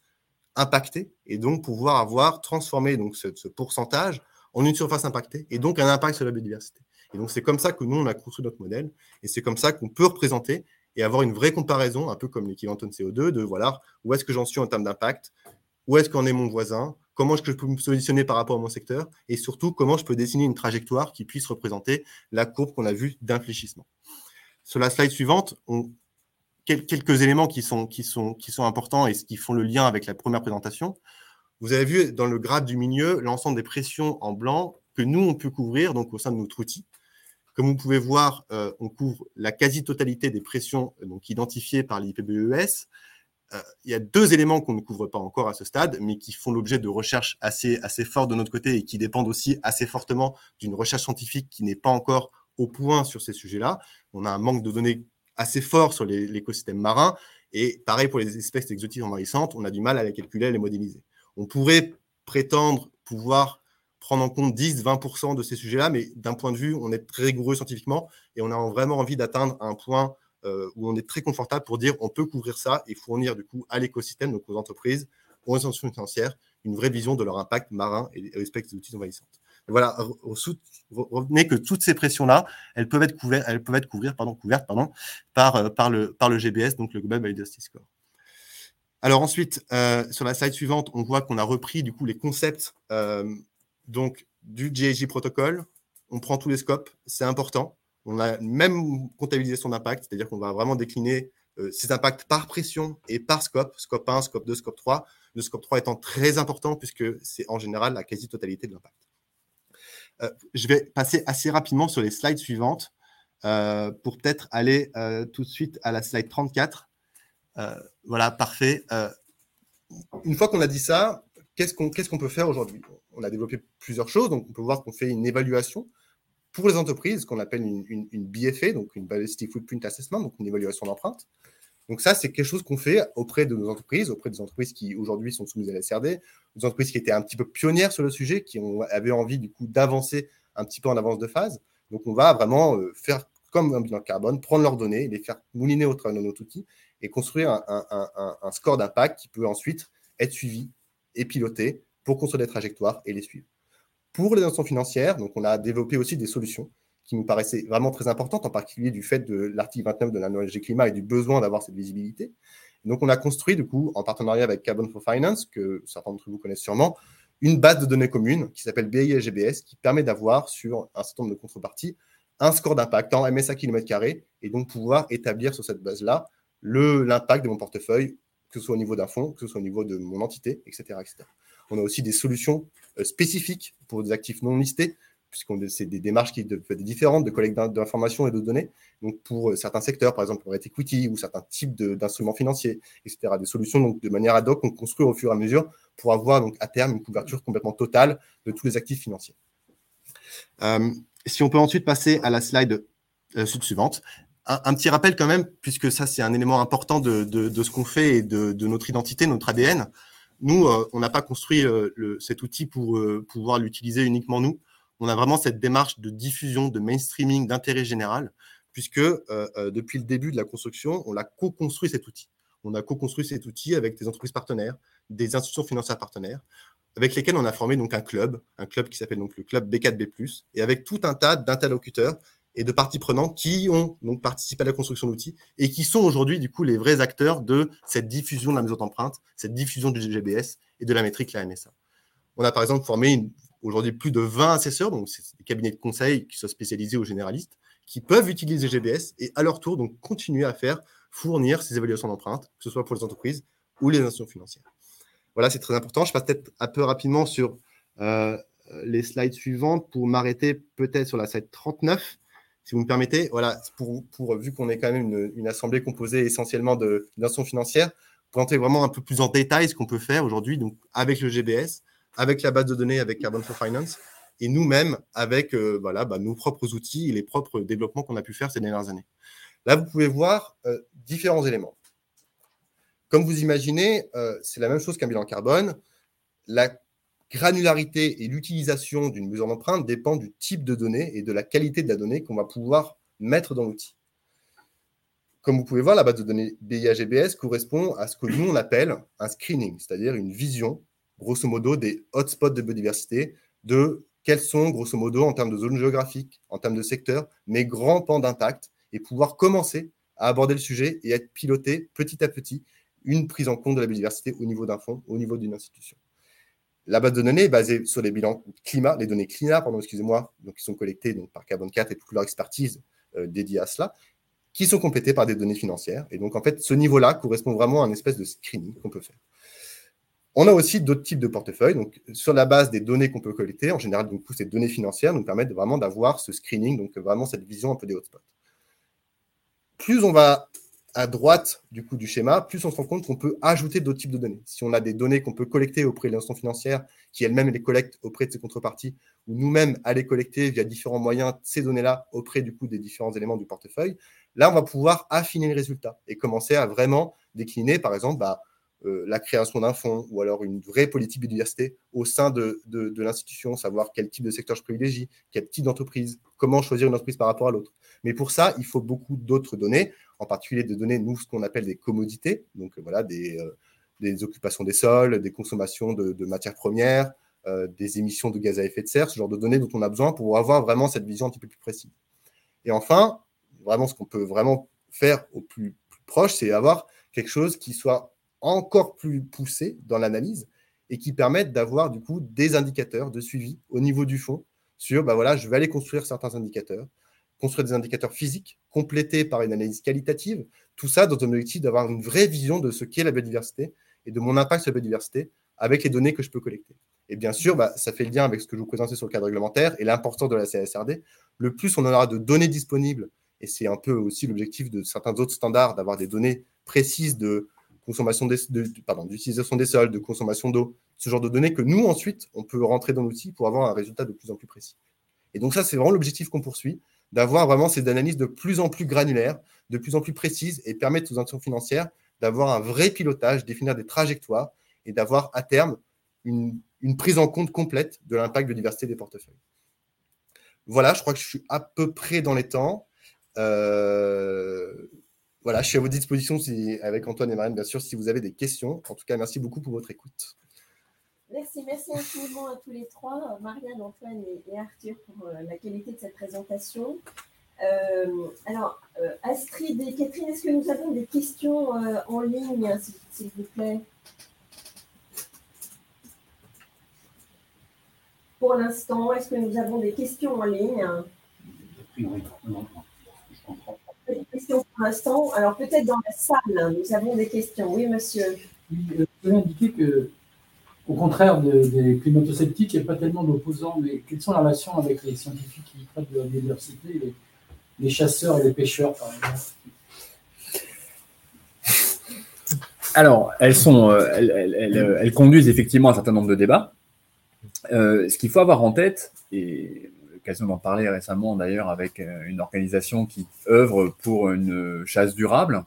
impactée, et donc pouvoir avoir transformé donc ce, ce pourcentage en une surface impactée, et donc un impact sur la biodiversité. Et donc, c'est comme ça que nous, on construit notre modèle, et c'est comme ça qu'on peut représenter et avoir une vraie comparaison, un peu comme l'équivalent tonne CO2, de voilà, où est-ce que j'en suis en termes d'impact, où est-ce qu'en est mon voisin, comment je peux me positionner par rapport à mon secteur, et surtout comment je peux dessiner une trajectoire qui puisse représenter la courbe qu'on a vue d'infléchissement. Sur la slide suivante, quelques éléments qui sont, qui, sont, qui sont importants et qui font le lien avec la première présentation. Vous avez vu dans le graphe du milieu l'ensemble des pressions en blanc que nous, on peut couvrir donc au sein de notre outil. Comme vous pouvez voir, euh, on couvre la quasi-totalité des pressions donc, identifiées par l'IPBES. Euh, il y a deux éléments qu'on ne couvre pas encore à ce stade, mais qui font l'objet de recherches assez, assez fortes de notre côté et qui dépendent aussi assez fortement d'une recherche scientifique qui n'est pas encore au point sur ces sujets-là. On a un manque de données assez fort sur l'écosystème marin. Et pareil pour les espèces exotiques envahissantes, on a du mal à les calculer, à les modéliser. On pourrait prétendre pouvoir prendre en compte 10-20% de ces sujets-là, mais d'un point de vue, on est très rigoureux scientifiquement et on a vraiment envie d'atteindre un point où on est très confortable pour dire on peut couvrir ça et fournir du coup à l'écosystème, donc aux entreprises, aux institutions financières, une vraie vision de leur impact marin et respect des outils envahissants. voilà, revenez que toutes ces pressions-là, elles peuvent être couvertes, elles peuvent être couvrir, pardon, couvertes pardon, par, euh, le, GBS, donc le Global Biodiversity Score. Alors ensuite, euh, sur la slide suivante, on voit qu'on a repris du coup les concepts donc du GAG protocole, on prend tous les scopes, c'est important. On a même comptabilisé son impact, c'est-à-dire qu'on va vraiment décliner euh, ces impacts par pression et par scope, scope 1, scope 2, scope 3. Le scope 3 étant très important puisque c'est en général la quasi-totalité de l'impact. Euh, je vais passer assez rapidement sur les slides suivantes euh, pour peut-être aller tout de suite à la slide 34. voilà, parfait. une fois qu'on a dit ça, qu'est-ce qu'on peut faire aujourd'hui? On a développé plusieurs choses. Donc, on peut voir qu'on fait une évaluation pour les entreprises, qu'on appelle une, BFA, donc une Ballistic Footprint Assessment, donc une évaluation d'empreinte. Donc ça, c'est quelque chose qu'on fait auprès de nos entreprises, auprès des entreprises qui aujourd'hui sont soumises à la SRD, des entreprises qui étaient un petit peu pionnières sur le sujet, qui avaient envie du coup d'avancer un petit peu en avance de phase. Donc on va vraiment euh, faire comme un bilan carbone, prendre leurs données, les faire mouliner au travers de notre outil et construire un, score d'impact qui peut ensuite être suivi et piloter pour construire des trajectoires et les suivre. Pour les institutions financières, donc on a développé aussi des solutions qui nous paraissaient vraiment très importantes, en particulier du fait de l'article 29 de la loi climat et du besoin d'avoir cette visibilité. Donc on a construit, du coup, en partenariat avec Carbon for Finance, que certains d'entre vous connaissent sûrement, une base de données commune qui s'appelle BISGBS, qui permet d'avoir sur un certain nombre de contreparties un score d'impact en MSA km, et donc pouvoir établir sur cette base-là l'impact de mon portefeuille que ce soit au niveau d'un fonds, que ce soit au niveau de mon entité, etc. On a aussi des solutions euh, spécifiques pour des actifs non listés, puisque c'est des démarches qui peuvent être différentes de collecte d'informations et de données. Donc, pour euh, certains secteurs, par exemple, pour être equity ou certains types d'instruments financiers, etc. Des solutions, donc, de manière ad hoc, qu'on construit au fur et à mesure pour avoir, donc, à terme, une couverture complètement totale de tous les actifs financiers. Euh, si on peut ensuite passer à la slide suivante, un, petit rappel quand même, puisque ça, c'est un élément important de, ce qu'on fait et de, notre identité, notre ADN. Nous, euh, on n'a pas construit euh, cet outil pour euh, pouvoir l'utiliser uniquement nous. On a vraiment cette démarche de diffusion, de mainstreaming, d'intérêt général, puisque depuis le début de la construction, on a co-construit cet outil. On a co-construit cet outil avec des entreprises partenaires, des institutions financières partenaires, avec lesquelles on a formé donc un club, un club qui s'appelle donc le club B4B+, et avec tout un tas d'interlocuteurs et de parties prenantes qui ont donc participé à la construction d'outils et qui sont aujourd'hui du coup les vrais acteurs de cette diffusion de la mesure d'empreinte, cette diffusion du GBS et de la métrique la MSA. On a par exemple formé aujourd'hui plus de 20 assesseurs, donc c'est des cabinets de conseil qui sont spécialisés aux généralistes, qui peuvent utiliser GBS et à leur tour donc continuer à faire fournir ces évaluations d'empreinte, que ce soit pour les entreprises ou les institutions financières. voilà, c'est très important. Je passe peut-être un peu rapidement sur les slides suivantes pour m'arrêter peut-être sur la slide 39 si vous me permettez, voilà, pour, pour vu qu'on est quand même une, une, assemblée composée essentiellement d'institutions financières, pour entrer vraiment un peu plus en détail ce qu'on peut faire aujourd'hui, donc avec le GBS, avec la base de données, avec Carbon for Finance, et nous-mêmes avec euh, voilà, bah, nos propres outils et les propres développements qu'on a pu faire ces dernières années. Là, vous pouvez voir euh, différents éléments. Comme vous imaginez, euh, c'est la même chose qu'un bilan carbone. La granularité et l'utilisation d'une mesure d'empreinte dépend du type de données et de la qualité de la donnée qu'on va pouvoir mettre dans l'outil. Comme vous pouvez voir, la base de données BIA-GBS correspond à ce que nous, on appelle un screening, c'est-à-dire une vision, grosso modo, des hotspots de biodiversité, de quels sont, grosso modo, en termes de zones géographiques, en termes de secteurs, mes grands pans d'impact, et pouvoir commencer à aborder le sujet et être piloté petit à petit une prise en compte de la biodiversité au niveau d'un fonds, au niveau d'une institution. La base de données est basée sur les bilans climat, les données climat, pardon, excusez-moi, donc qui sont collectées donc, par Carbon 4 et toute leur expertise euh, dédiée à cela, qui sont complétées par des données financières. Et donc, en fait, ce niveau-là correspond vraiment à une espèce de screening qu'on peut faire. On a aussi d'autres types de portefeuilles. Donc, sur la base des données qu'on peut collecter, en général, coup, ces données financières nous permettent vraiment d'avoir ce screening, donc vraiment cette vision un peu des hotspots. Plus on va à droite du coup du schéma, plus on se rend compte qu'on peut ajouter d'autres types de données. Si on a des données qu'on peut collecter auprès de l'institution financière, qui elle-même les collecte auprès de ses contreparties, ou nous-mêmes aller collecter via différents moyens ces données-là auprès du coup des différents éléments du portefeuille, là on va pouvoir affiner le résultat et commencer à vraiment décliner, par exemple, bah, euh, la création d'un fonds ou alors une vraie politique biodiversité au sein de, de, de l'institution, savoir quel type de secteur je privilégie, quel type d'entreprise, comment choisir une entreprise par rapport à l'autre. Mais pour ça, il faut beaucoup d'autres données en particulier de donner, nous, ce qu'on appelle des commodités, donc euh, voilà, des, euh, des, occupations des sols, des consommations de, matières premières, euh, des émissions de gaz à effet de serre, ce genre de données dont on a besoin pour avoir vraiment cette vision un petit peu plus précise. Et enfin, vraiment, ce qu'on peut vraiment faire au plus, proche, c'est avoir quelque chose qui soit encore plus poussé dans l'analyse et qui permette d'avoir du coup des indicateurs de suivi au niveau du fond sur, bah voilà, je vais aller construire certains indicateurs, construire des indicateurs physiques complétés par une analyse qualitative, tout ça dans un objectif d'avoir une vraie vision de ce qu'est la biodiversité et de mon impact sur la biodiversité avec les données que je peux collecter. Et bien sûr, bah, ça fait le lien avec ce que je vous présentais sur le cadre réglementaire et l'importance de la CSRD. Le plus on aura de données disponibles, et c'est un peu aussi l'objectif de certains autres standards, d'avoir des données précises de consommation des, d'utilisation des sols, de consommation d'eau, ce genre de données que nous, ensuite, on peut rentrer dans l'outil pour avoir un résultat de plus en plus précis. Et donc ça, c'est vraiment l'objectif qu'on poursuit d'avoir vraiment ces analyses de plus en plus granulaires, de plus en plus précises et permettre aux institutions financières d'avoir un vrai pilotage, définir des trajectoires et d'avoir à terme une, prise en compte complète de l'impact de diversité des portefeuilles. Voilà, je crois que je suis à peu près dans les temps. Euh, voilà, je suis à votre disposition si, avec Antoine et Marine, bien sûr, si vous avez des questions. En tout cas, merci beaucoup pour votre écoute. Merci, merci infiniment à tous les trois, Marianne, Antoine et, Arthur, pour euh, la qualité de cette présentation. Euh, alors, euh, Astrid et Catherine, est-ce que nous avons des questions en ligne, s'il vous plaît? Pour l'instant, est-ce que nous avons des questions en ligne? Des questions pour l'instant. Alors, peut-être dans la salle, nous avons des questions. Oui, monsieur. Oui, je peux indiquer que au contraire des climato-sceptiques, il n'y a pas tellement d'opposants, mais quelles sont les relations avec les scientifiques qui traitent de la biodiversité, les, chasseurs et les pêcheurs, par exemple? Alors, elles, sont, euh, elles, elles, conduisent effectivement un certain nombre de débats. Euh, ce qu'il faut avoir en tête, et l'occasion d'en parler récemment d'ailleurs avec euh, une organisation qui œuvre pour une chasse durable,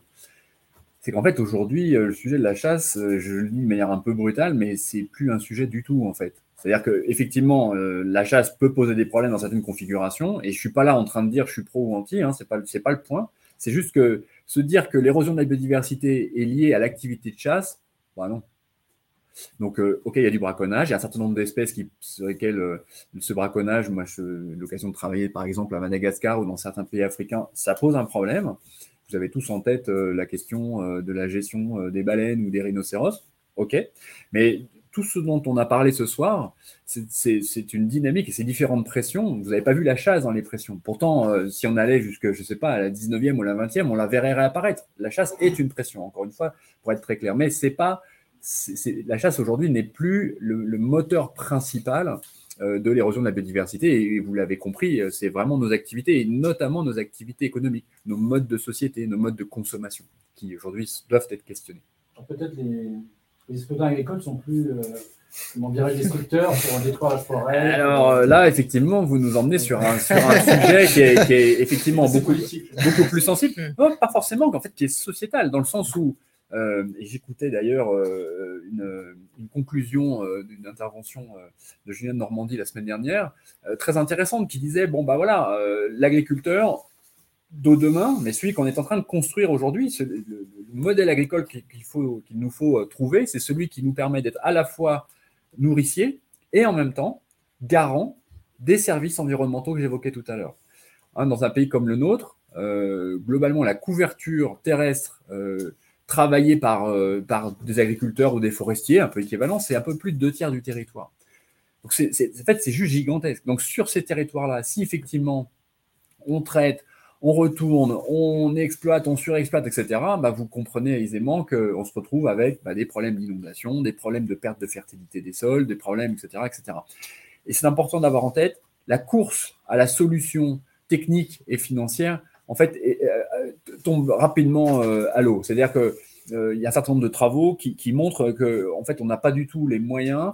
c'est qu'en fait, aujourd'hui, euh, le sujet de la chasse, euh, je le dis de manière un peu brutale, mais c'est plus un sujet du tout, en fait. C'est-à-dire que effectivement, euh, la chasse peut poser des problèmes dans certaines configurations, et je suis pas là en train de dire je suis pro ou anti, hein, c'est pas c'est pas le point. C'est juste que se dire que l'érosion de la biodiversité est liée à l'activité de chasse, bah non. Donc, ok, il y a du braconnage, il y a un certain nombre d'espèces qui sur lesquelles ce braconnage, moi, j'ai l'occasion de travailler par exemple à Madagascar ou dans certains pays africains, ça pose un problème vous avez tous en tête euh, la question euh, de la gestion euh, des baleines ou des rhinocéros. OK. Mais tout ce dont on a parlé ce soir, c'est une dynamique et c'est différentes pressions. Vous n'avez pas vu la chasse dans les pressions. Pourtant, si on allait jusque, je sais pas, à la 19e ou la 20e, on la verrait réapparaître. La chasse est une pression, encore une fois, pour être très clair. Mais c'est pas la chasse aujourd'hui n'est plus le, moteur principal de l'érosion de la biodiversité. Et vous l'avez compris, c'est vraiment nos activités, et notamment nos activités économiques, nos modes de société, nos modes de consommation, qui aujourd'hui doivent être questionnés. Peut-être les, les exploitants agricoles sont plus comment dirais destructeurs pour détruire la forêt. Alors euh, là, effectivement, vous nous emmenez sur un, sur un sujet qui est, qui est effectivement beaucoup, beaucoup plus sensible. Mm. pas forcément, en fait, qui est sociétal, dans le sens où, euh, et j'écoutais d'ailleurs euh, une, conclusion d'une intervention de Julien de Normandie la semaine dernière, très intéressante, qui disait, bon, bah voilà, l'agriculteur, d'au demain, mais celui qu'on est en train de construire aujourd'hui, le, le, modèle agricole qu'il nous faut trouver, c'est celui qui nous permet d'être à la fois nourricier et en même temps garant des services environnementaux que j'évoquais tout à l'heure. Hein, dans un pays comme le nôtre, euh, globalement, la couverture terrestre travaillée par, euh, par des agriculteurs ou des forestiers, un peu équivalent, c'est un peu plus de deux tiers du territoire. Donc, c'est, en fait, c'est juste gigantesque. Donc, sur ces territoires-là, si effectivement on traite on retourne, on exploite, on surexploite, etc., bah, vous comprenez aisément qu'on se retrouve avec bah, des problèmes d'inondation, des problèmes de perte de fertilité des sols, des problèmes, etc. etc. Et c'est important d'avoir en tête la course à la solution technique et financière, en fait, euh, tombe rapidement euh, à l'eau. C'est-à-dire qu'il euh, y a un certain nombre de travaux qui, montrent qu'en en fait, on n'a pas du tout les moyens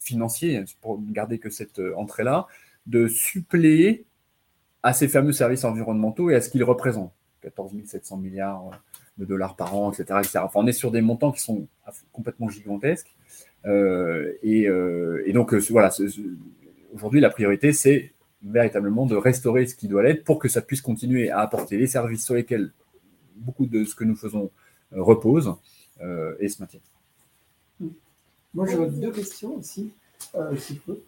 financiers, pour ne garder que cette entrée-là, de suppléer à ces fameux services environnementaux et à ce qu'ils représentent. 14 700 milliards de dollars par an, etc. Enfin, on est sur des montants qui sont complètement gigantesques. Euh, euh, et, donc, euh, voilà, aujourd'hui, la priorité, c'est véritablement de restaurer ce qui doit l'être pour que ça puisse continuer à apporter les services sur lesquels beaucoup de ce que nous faisons repose et se maintient. Moi, j'ai deux questions aussi. Euh,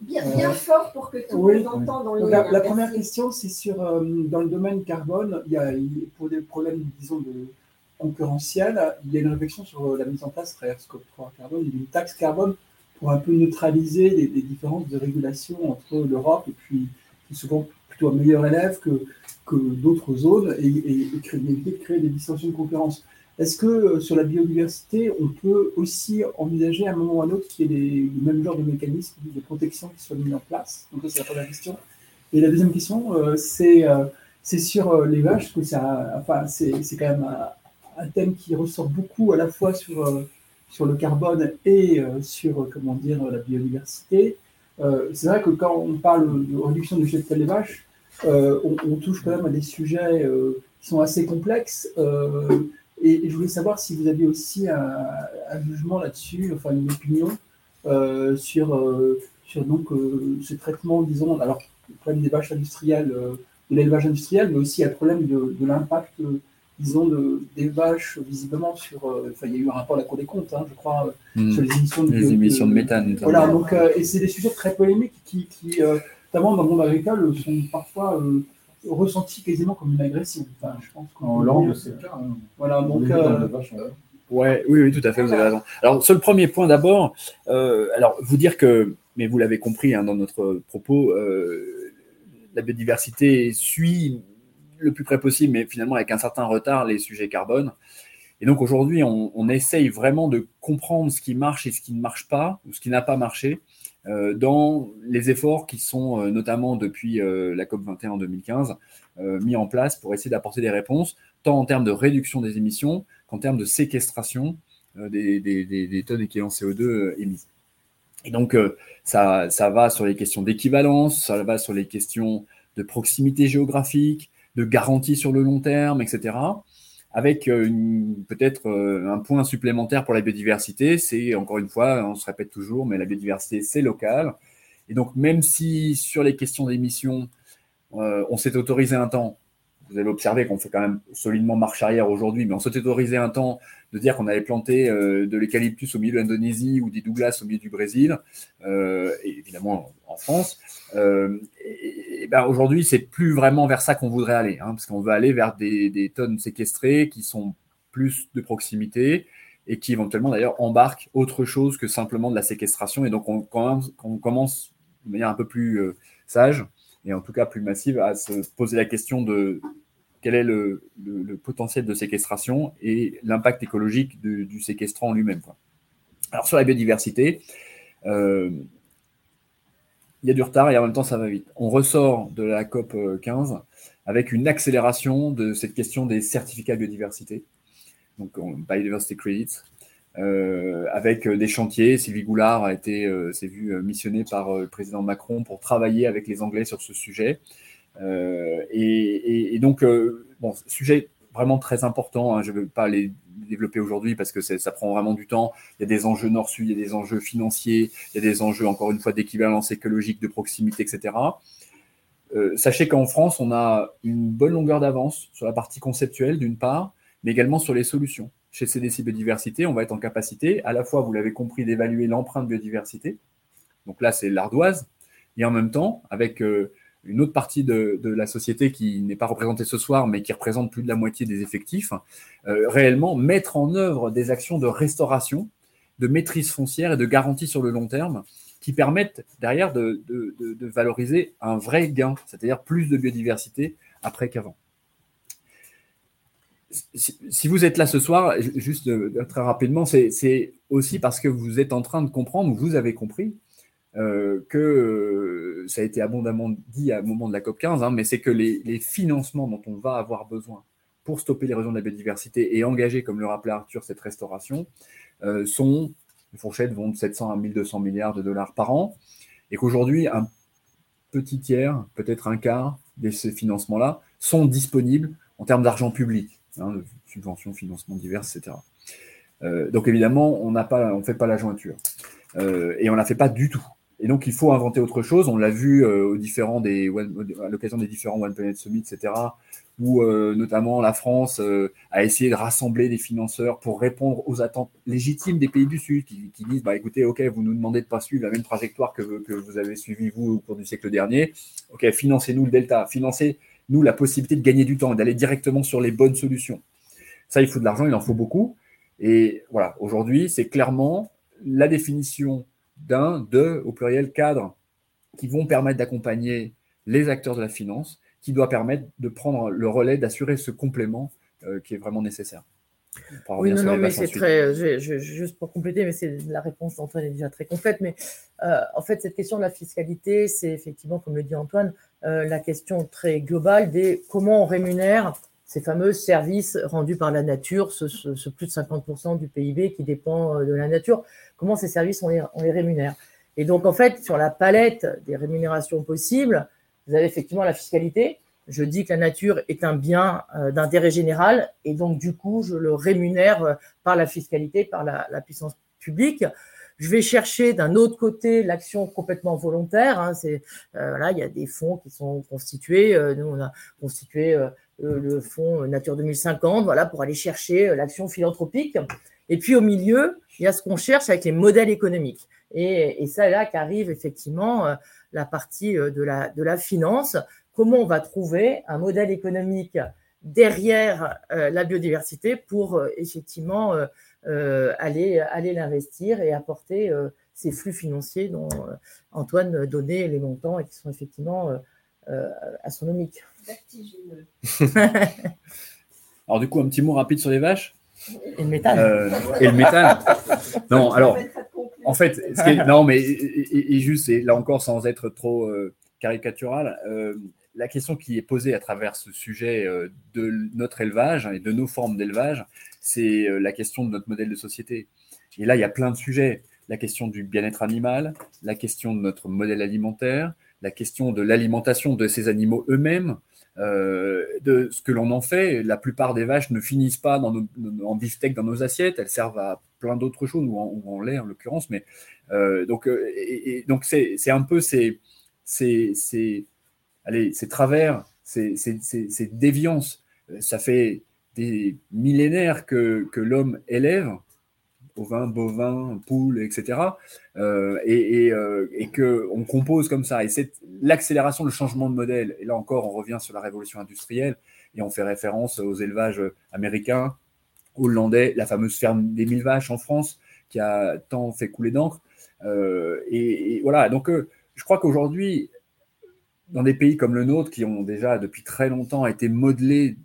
bien, bien fort pour que tout le monde entende dans. La, la première question, c'est sur euh, dans le domaine carbone, il y a pour des problèmes, disons, de concurrentiels, il y a une réflexion sur euh, la mise en place, travers Scope 3 carbone, d'une taxe carbone pour un peu neutraliser les, différences de régulation entre l'Europe et puis souvent plutôt un meilleur élève que, que d'autres zones et, éviter de créer des distorsions de concurrence. Est-ce que euh, sur la biodiversité, on peut aussi envisager à un moment ou à un autre qu'il y ait les, le même genre de mécanismes de protection qui soient mis en place? Donc, ça, c'est la première question. Et la deuxième question, euh, euh, c'est sur les vaches, que ça, enfin, c'est quand même un, thème qui ressort beaucoup à la fois sur, sur le carbone et sur comment dire, la biodiversité. C'est vrai que quand on parle de réduction du de des vaches, on, on, touche quand même à des sujets qui sont assez complexes. Et, je voulais savoir si vous aviez aussi un, jugement là-dessus, enfin une opinion euh, sur, euh, sur donc, euh, ce traitement, disons, alors le problème des vaches industrielles, de l'élevage industriel, mais aussi le problème de, l'impact, disons, de, des vaches, visiblement, sur. Enfin, il y a eu un rapport à la Cour des comptes, hein, je crois, hmm. sur les émissions de, les émissions de, méthane. Voilà, donc, et c'est des sujets très polémiques qui, qui notamment dans le monde agricole, sont parfois ressenti quasiment comme une agression. Enfin, je pense en Hollande, c'est le cas. Hein. Voilà, donc. Euh, ouais, oui, oui, tout à fait, vous avez raison. Alors, sur le premier point d'abord, euh, alors vous dire que, mais vous l'avez compris hein, dans notre propos, euh, la biodiversité suit le plus près possible, mais finalement avec un certain retard, les sujets carbone. Et donc aujourd'hui, on, essaye vraiment de comprendre ce qui marche et ce qui ne marche pas, ou ce qui n'a pas marché, euh, dans les efforts qui sont euh, notamment depuis euh, la COP21 en 2015 mis en place pour essayer d'apporter des réponses, tant en termes de réduction des émissions qu'en termes de séquestration des, des, des, tonnes équivalent CO2 émises. Et donc, ça va sur les questions d'équivalence, ça va sur les questions de proximité géographique, de garantie sur le long terme, etc avec euh, peut-être euh, un point supplémentaire pour la biodiversité, c'est encore une fois, on se répète toujours, mais la biodiversité, c'est local. Et donc, même si sur les questions d'émissions, euh, on s'est autorisé un temps, vous avez observé qu'on fait quand même solidement marche arrière aujourd'hui, mais on s'est autorisé un temps de dire qu'on allait planter de l'eucalyptus au milieu de l'Indonésie ou des Douglas au milieu du Brésil, et évidemment en France. Ben aujourd'hui, c'est plus vraiment vers ça qu'on voudrait aller, hein, parce qu'on veut aller vers des, tonnes séquestrées qui sont plus de proximité et qui éventuellement d'ailleurs embarquent autre chose que simplement de la séquestration. Et donc on commence, de manière un peu plus euh, sage et en tout cas plus massive à se poser la question de quel est le, potentiel de séquestration et l'impact écologique du séquestrant lui-même. Alors sur la biodiversité, euh, il y a du retard et en même temps ça va vite. On ressort de la COP 15 avec une accélération de cette question des certificats biodiversité, donc Biodiversity Credits, euh, avec des chantiers. Sylvie Goulard a été, s'est vu missionné par le président Macron pour travailler avec les Anglais sur ce sujet. Euh, et, donc, euh, bon, sujet vraiment très important. Hein, je ne veux pas les développer aujourd'hui parce que ça prend vraiment du temps. Il y a des enjeux nord-sud, il y a des enjeux financiers, il y a des enjeux, encore une fois, d'équivalence écologique, de proximité, etc. Euh, sachez qu'en France, on a une bonne longueur d'avance sur la partie conceptuelle, d'une part, mais également sur les solutions. Chez CDC Biodiversité, on va être en capacité, à la fois, vous l'avez compris, d'évaluer l'empreinte biodiversité. Donc là, c'est l'ardoise. Et en même temps, avec une autre partie de, la société qui n'est pas représentée ce soir, mais qui représente plus de la moitié des effectifs, euh, réellement mettre en œuvre des actions de restauration, de maîtrise foncière et de garantie sur le long terme qui permettent derrière de, valoriser un vrai gain, c'est-à-dire plus de biodiversité après qu'avant. Si vous êtes là ce soir, juste euh, très rapidement, c'est aussi parce que vous êtes en train de comprendre, ou vous avez compris, euh, que euh, ça a été abondamment dit un moment de la COP 15, hein, mais c'est que les, financements dont on va avoir besoin pour stopper l'érosion de la biodiversité et engager, comme le rappelait Arthur, cette restauration, euh, sont, les fourchettes vont de 700 à 1200 milliards de dollars par an, et qu'aujourd'hui, un petit tiers, peut-être un quart de ces financements-là sont disponibles en termes d'argent public, hein, de subventions, financements divers, etc. donc évidemment, on ne fait pas la jointure. et on ne la fait pas du tout. Et donc, il faut inventer autre chose. On l'a vu euh, aux différents à l'occasion des différents One Planet Summit, etc., où euh, notamment la France euh, a essayé de rassembler des financeurs pour répondre aux attentes légitimes des pays du Sud, qui, disent bah, écoutez, OK, vous nous demandez de ne pas suivre la même trajectoire que, que vous avez suivi, vous, au cours du siècle dernier. OK, financez-nous le delta, financez-nous la possibilité de gagner du temps et d'aller directement sur les bonnes solutions. Ça, il faut de l'argent, il en faut beaucoup. Et voilà, aujourd'hui, c'est clairement la définition d'un, deux, au pluriel, cadres qui vont permettre d'accompagner les acteurs de la finance, qui doit permettre de prendre le relais, d'assurer ce complément euh, qui est vraiment nécessaire. Oui, non, non, mais c'est très. juste pour compléter, mais c'est la réponse d'Antoine est déjà très complète. Mais euh, en fait, cette question de la fiscalité, c'est effectivement, comme le dit Antoine, euh, la question très globale des comment on rémunère ces fameux services rendus par la nature, ce, plus de 50% du PIB qui dépend de la nature comment ces services, on les, rémunère? Et donc, en fait, sur la palette des rémunérations possibles, vous avez effectivement la fiscalité. Je dis que la nature est un bien euh, d'intérêt général et donc, du coup, je le rémunère euh, par la fiscalité, par la, puissance publique. Je vais chercher d'un autre côté l'action complètement volontaire. Hein, euh, il y a des fonds qui sont constitués. nous, on a constitué le fonds Nature 2050, voilà, pour aller chercher l'action philanthropique. Et puis au milieu, il y a ce qu'on cherche avec les modèles économiques. Et, et ça, là qu'arrive effectivement euh, la partie euh, de la, de la finance. Comment on va trouver un modèle économique derrière euh, la biodiversité pour effectivement aller, aller l'investir et apporter ces flux financiers dont Antoine donnait les montants et qui sont effectivement astronomiques. Alors du coup, un petit mot rapide sur les vaches? Et le méthane. Euh, et le méthane. non, alors, en fait, non, mais et, juste, et là encore, sans être trop euh, caricatural, euh, la question qui est posée à travers ce sujet de notre élevage et de nos formes d'élevage, c'est la question de notre modèle de société. Et là, il y a plein de sujets. La question du bien-être animal, la question de notre modèle alimentaire, la question de l'alimentation de ces animaux eux-mêmes, euh, de ce que l'on en fait. La plupart des vaches ne finissent pas en beefsteak dans nos assiettes, elles servent à plein d'autres choses, ou en, lait en l'occurrence. Mais euh, donc, euh, donc c'est un peu ces, ces, ces, allez, ces travers, ces, ces, déviances. Ça fait des millénaires que, que l'homme élève ovins, bovins, poules, etc. Euh, et, euh, et, qu'on compose comme ça. Et c'est l'accélération, le changement de modèle. Et là encore, on revient sur la révolution industrielle et on fait référence aux élevages américains, hollandais, la fameuse ferme des mille vaches en France qui a tant fait couler d'encre. Euh, et, voilà, donc je crois qu'aujourd'hui, dans des pays comme le nôtre, qui ont déjà depuis très longtemps été modelés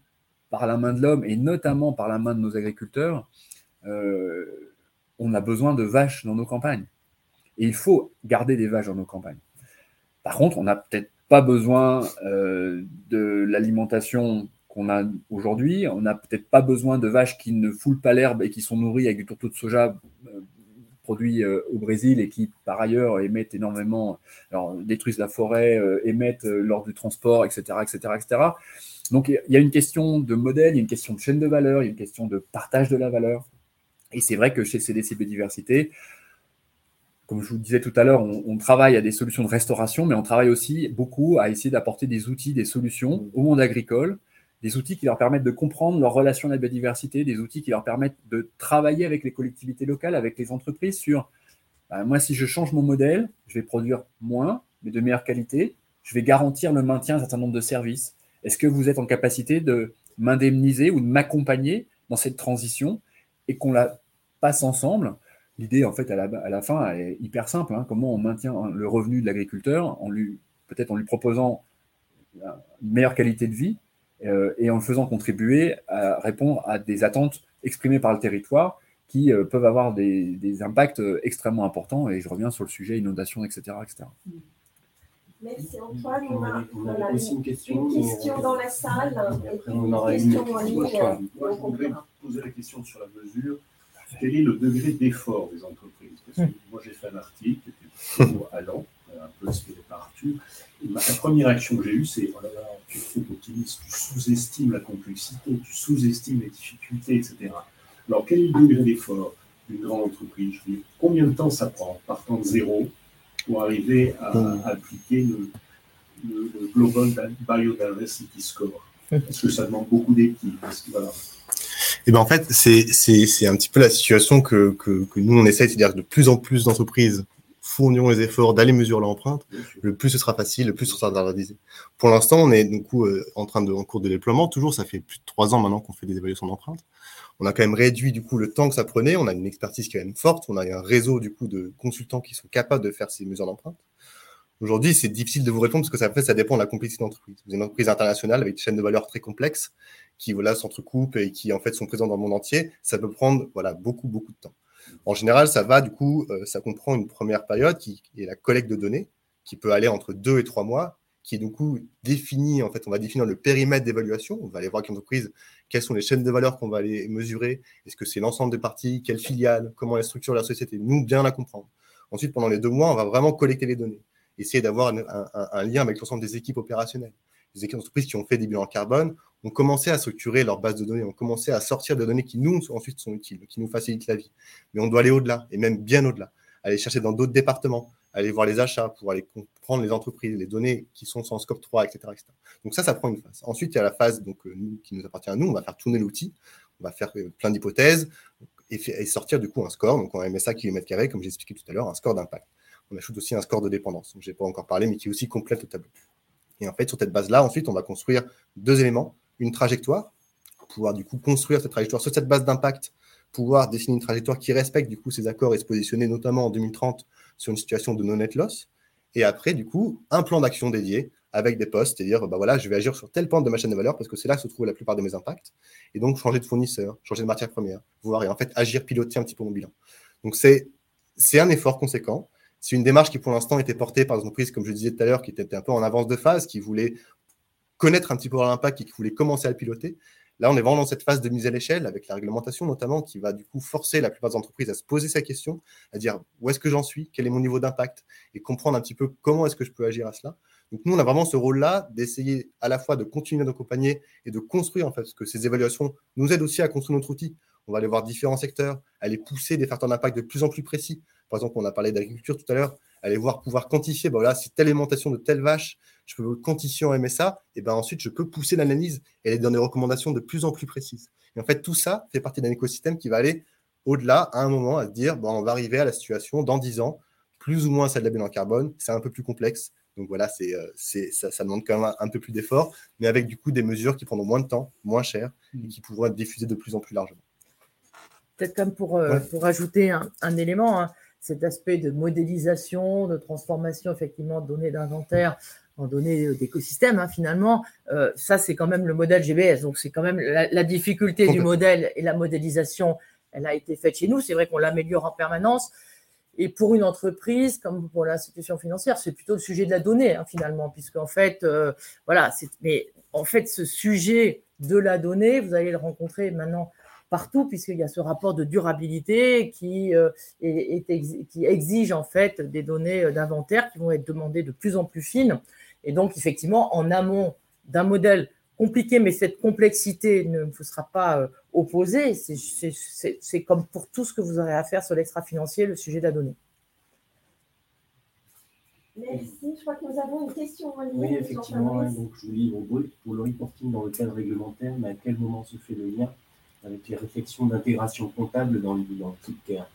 par la main de l'homme et notamment par la main de nos agriculteurs, on a besoin de vaches dans nos campagnes. Et il faut garder des vaches dans nos campagnes. Par contre, on n'a peut-être pas besoin de l'alimentation qu'on a aujourd'hui. On n'a peut-être pas besoin de vaches qui ne foulent pas l'herbe et qui sont nourries avec du tourteau de soja produit au Brésil et qui, par ailleurs, émettent énormément, alors détruisent la forêt, émettent lors du transport, etc., etc., etc. Donc, il y a une question de modèle, il y a une question de chaîne de valeur, il y a une question de partage de la valeur. Et c'est vrai que chez CDC Biodiversité, comme je vous le disais tout à l'heure, on, travaille à des solutions de restauration, mais on travaille aussi beaucoup à essayer d'apporter des outils, des solutions au monde agricole, des outils qui leur permettent de comprendre leur relation à la biodiversité, des outils qui leur permettent de travailler avec les collectivités locales, avec les entreprises sur, bah, moi, si je change mon modèle, je vais produire moins, mais de meilleure qualité, je vais garantir le maintien d'un certain nombre de services. Est-ce que vous êtes en capacité de m'indemniser ou de m'accompagner dans cette transition et qu'on la passe ensemble L'idée, en fait, à la, fin, est hyper simple. Hein. Comment on maintient le revenu de l'agriculteur en lui, peut-être en lui proposant une meilleure qualité de vie euh, et en le faisant contribuer à répondre à des attentes exprimées par le territoire qui euh, peuvent avoir des, impacts extrêmement importants. Et je reviens sur le sujet inondation, etc. etc. Merci Antoine. On a, aussi une question, dans la salle et puis une question en ligne. Moi, je voudrais poser la question sur la mesure. Quel est le degré d'effort des entreprises? Parce que moi, j'ai fait un article qui était allant, un peu inspiré par Arthur. la première action que j'ai eue, c'est oh là là, tu es trop optimiste, tu sous-estimes la complexité, tu sous-estimes les difficultés, etc. Alors, quel est le degré d'effort d'une grande entreprise? Combien de temps ça prend, partant de zéro, pour arriver à, appliquer le, Global Biodiversity Score? Est-ce que ça demande beaucoup d'équipes voilà. Et ben en fait, c'est un petit peu la situation que, que, que nous on essaie, c'est-à-dire que de plus en plus d'entreprises fourniront les efforts d'aller mesurer l'empreinte, le plus ce sera facile, le plus ce sera standardisé. Pour l'instant, on est du coup euh, en train de en cours de déploiement. Toujours, ça fait plus de trois ans maintenant qu'on fait des évaluations d'empreinte. On a quand même réduit du coup le temps que ça prenait. On a une expertise qui est quand même forte. On a un réseau du coup de consultants qui sont capables de faire ces mesures d'empreinte. Aujourd'hui, c'est difficile de vous répondre parce que ça, fait, ça dépend de la complexité d'entreprise. Vous avez une entreprise internationale avec une chaîne de valeur très complexe qui voilà, s'entrecoupent et qui en fait sont présents dans le monde entier. Ça peut prendre voilà, beaucoup, beaucoup de temps. En général, ça va du coup, euh, ça comprend une première période qui est la collecte de données, qui peut aller entre deux et trois mois, qui est du coup définie, en fait, on va définir le périmètre d'évaluation. On va aller voir avec l'entreprise quelles sont les chaînes de valeur qu'on va aller mesurer. Est-ce que c'est l'ensemble des parties, quelles filiales, comment est la structure de la société? Nous, bien la comprendre. Ensuite, pendant les deux mois, on va vraiment collecter les données essayer d'avoir un, lien avec l'ensemble des équipes opérationnelles. Les équipes d'entreprise qui ont fait des bilans carbone ont commencé à structurer leur base de données, ont commencé à sortir des données qui nous ensuite sont utiles, qui nous facilitent la vie. Mais on doit aller au-delà, et même bien au-delà. Aller chercher dans d'autres départements, aller voir les achats pour aller comprendre les entreprises, les données qui sont sans scope 3, etc., Donc ça, ça prend une phase. Ensuite, il y a la phase donc, euh, qui nous appartient à nous. On va faire tourner l'outil, on va faire euh, plein d'hypothèses et, sortir du coup un score. Donc on MSA km, comme j'ai expliqué tout à l'heure, un score d'impact on ajoute aussi un score de dépendance, dont je n'ai pas encore parlé, mais qui aussi complète le tableau. Et en fait, sur cette base-là, ensuite, on va construire deux éléments, une trajectoire, pouvoir du coup construire cette trajectoire sur cette base d'impact, pouvoir dessiner une trajectoire qui respecte du coup ces accords et se positionner notamment en 2030 sur une situation de non-net loss. Et après, du coup, un plan d'action dédié avec des postes, c'est-à-dire, bah voilà, je vais agir sur telle pente de ma chaîne de valeur parce que c'est là que se trouvent la plupart de mes impacts. Et donc, changer de fournisseur, changer de matière première, voir et en fait agir, piloter un petit peu mon bilan. Donc, c'est un effort conséquent. C'est une démarche qui, pour l'instant, était portée par des entreprises, comme je disais tout à l'heure, qui étaient un peu en avance de phase, qui voulaient connaître un petit peu leur impact et qui voulaient commencer à le piloter. Là, on est vraiment dans cette phase de mise à l'échelle, avec la réglementation notamment, qui va du coup forcer la plupart des entreprises à se poser ces questions, à dire où est-ce que j'en suis, quel est mon niveau d'impact, et comprendre un petit peu comment est-ce que je peux agir à cela. Donc nous, on a vraiment ce rôle-là d'essayer à la fois de continuer d'accompagner et de construire, en fait, parce que ces évaluations nous aident aussi à construire notre outil. On va aller voir différents secteurs, aller pousser des facteurs d'impact de plus en plus précis. Par exemple, on a parlé d'agriculture tout à l'heure, aller voir pouvoir quantifier, ben voilà, si telle alimentation de telle vache, je peux quantifier en MSA, et ben ensuite je peux pousser l'analyse et aller dans des recommandations de plus en plus précises. Et en fait, tout ça fait partie d'un écosystème qui va aller au-delà à un moment à se dire, bon, on va arriver à la situation dans 10 ans, plus ou moins celle de la bilan carbone, c'est un peu plus complexe. Donc voilà, c'est, euh, ça, ça, demande quand même un, peu plus d'efforts, mais avec du coup des mesures qui prendront moins de temps, moins cher, et qui pourront être diffusées de plus en plus largement. Peut-être comme pour, euh, pour ajouter un, élément, hein, cet aspect de modélisation, de transformation effectivement de données d'inventaire en données d'écosystème, hein, finalement, ça c'est quand même le modèle GBS. Donc c'est quand même la, difficulté du modèle et la modélisation, elle a été faite chez nous. C'est vrai qu'on l'améliore en permanence. Et pour une entreprise, comme pour l'institution financière, c'est plutôt le sujet de la donnée, hein, finalement, puisque en fait, voilà, mais en fait, ce sujet de la donnée, vous allez le rencontrer maintenant partout, puisqu'il y a ce rapport de durabilité qui, euh, qui exige en fait des données euh, d'inventaire qui vont être demandées de plus en plus fines. Et donc, effectivement, en amont d'un modèle compliqué, mais cette complexité ne vous sera pas euh, opposée. C'est comme pour tout ce que vous aurez à faire sur l'extra-financier, le sujet de la donnée. Merci. Je crois que nous avons une question en ligne. Oui, effectivement. donc, je vous livre brut pour le reporting dans le cadre réglementaire, mais à quel moment se fait le lien avec les réflexions d'intégration comptable dans le bilan CARE.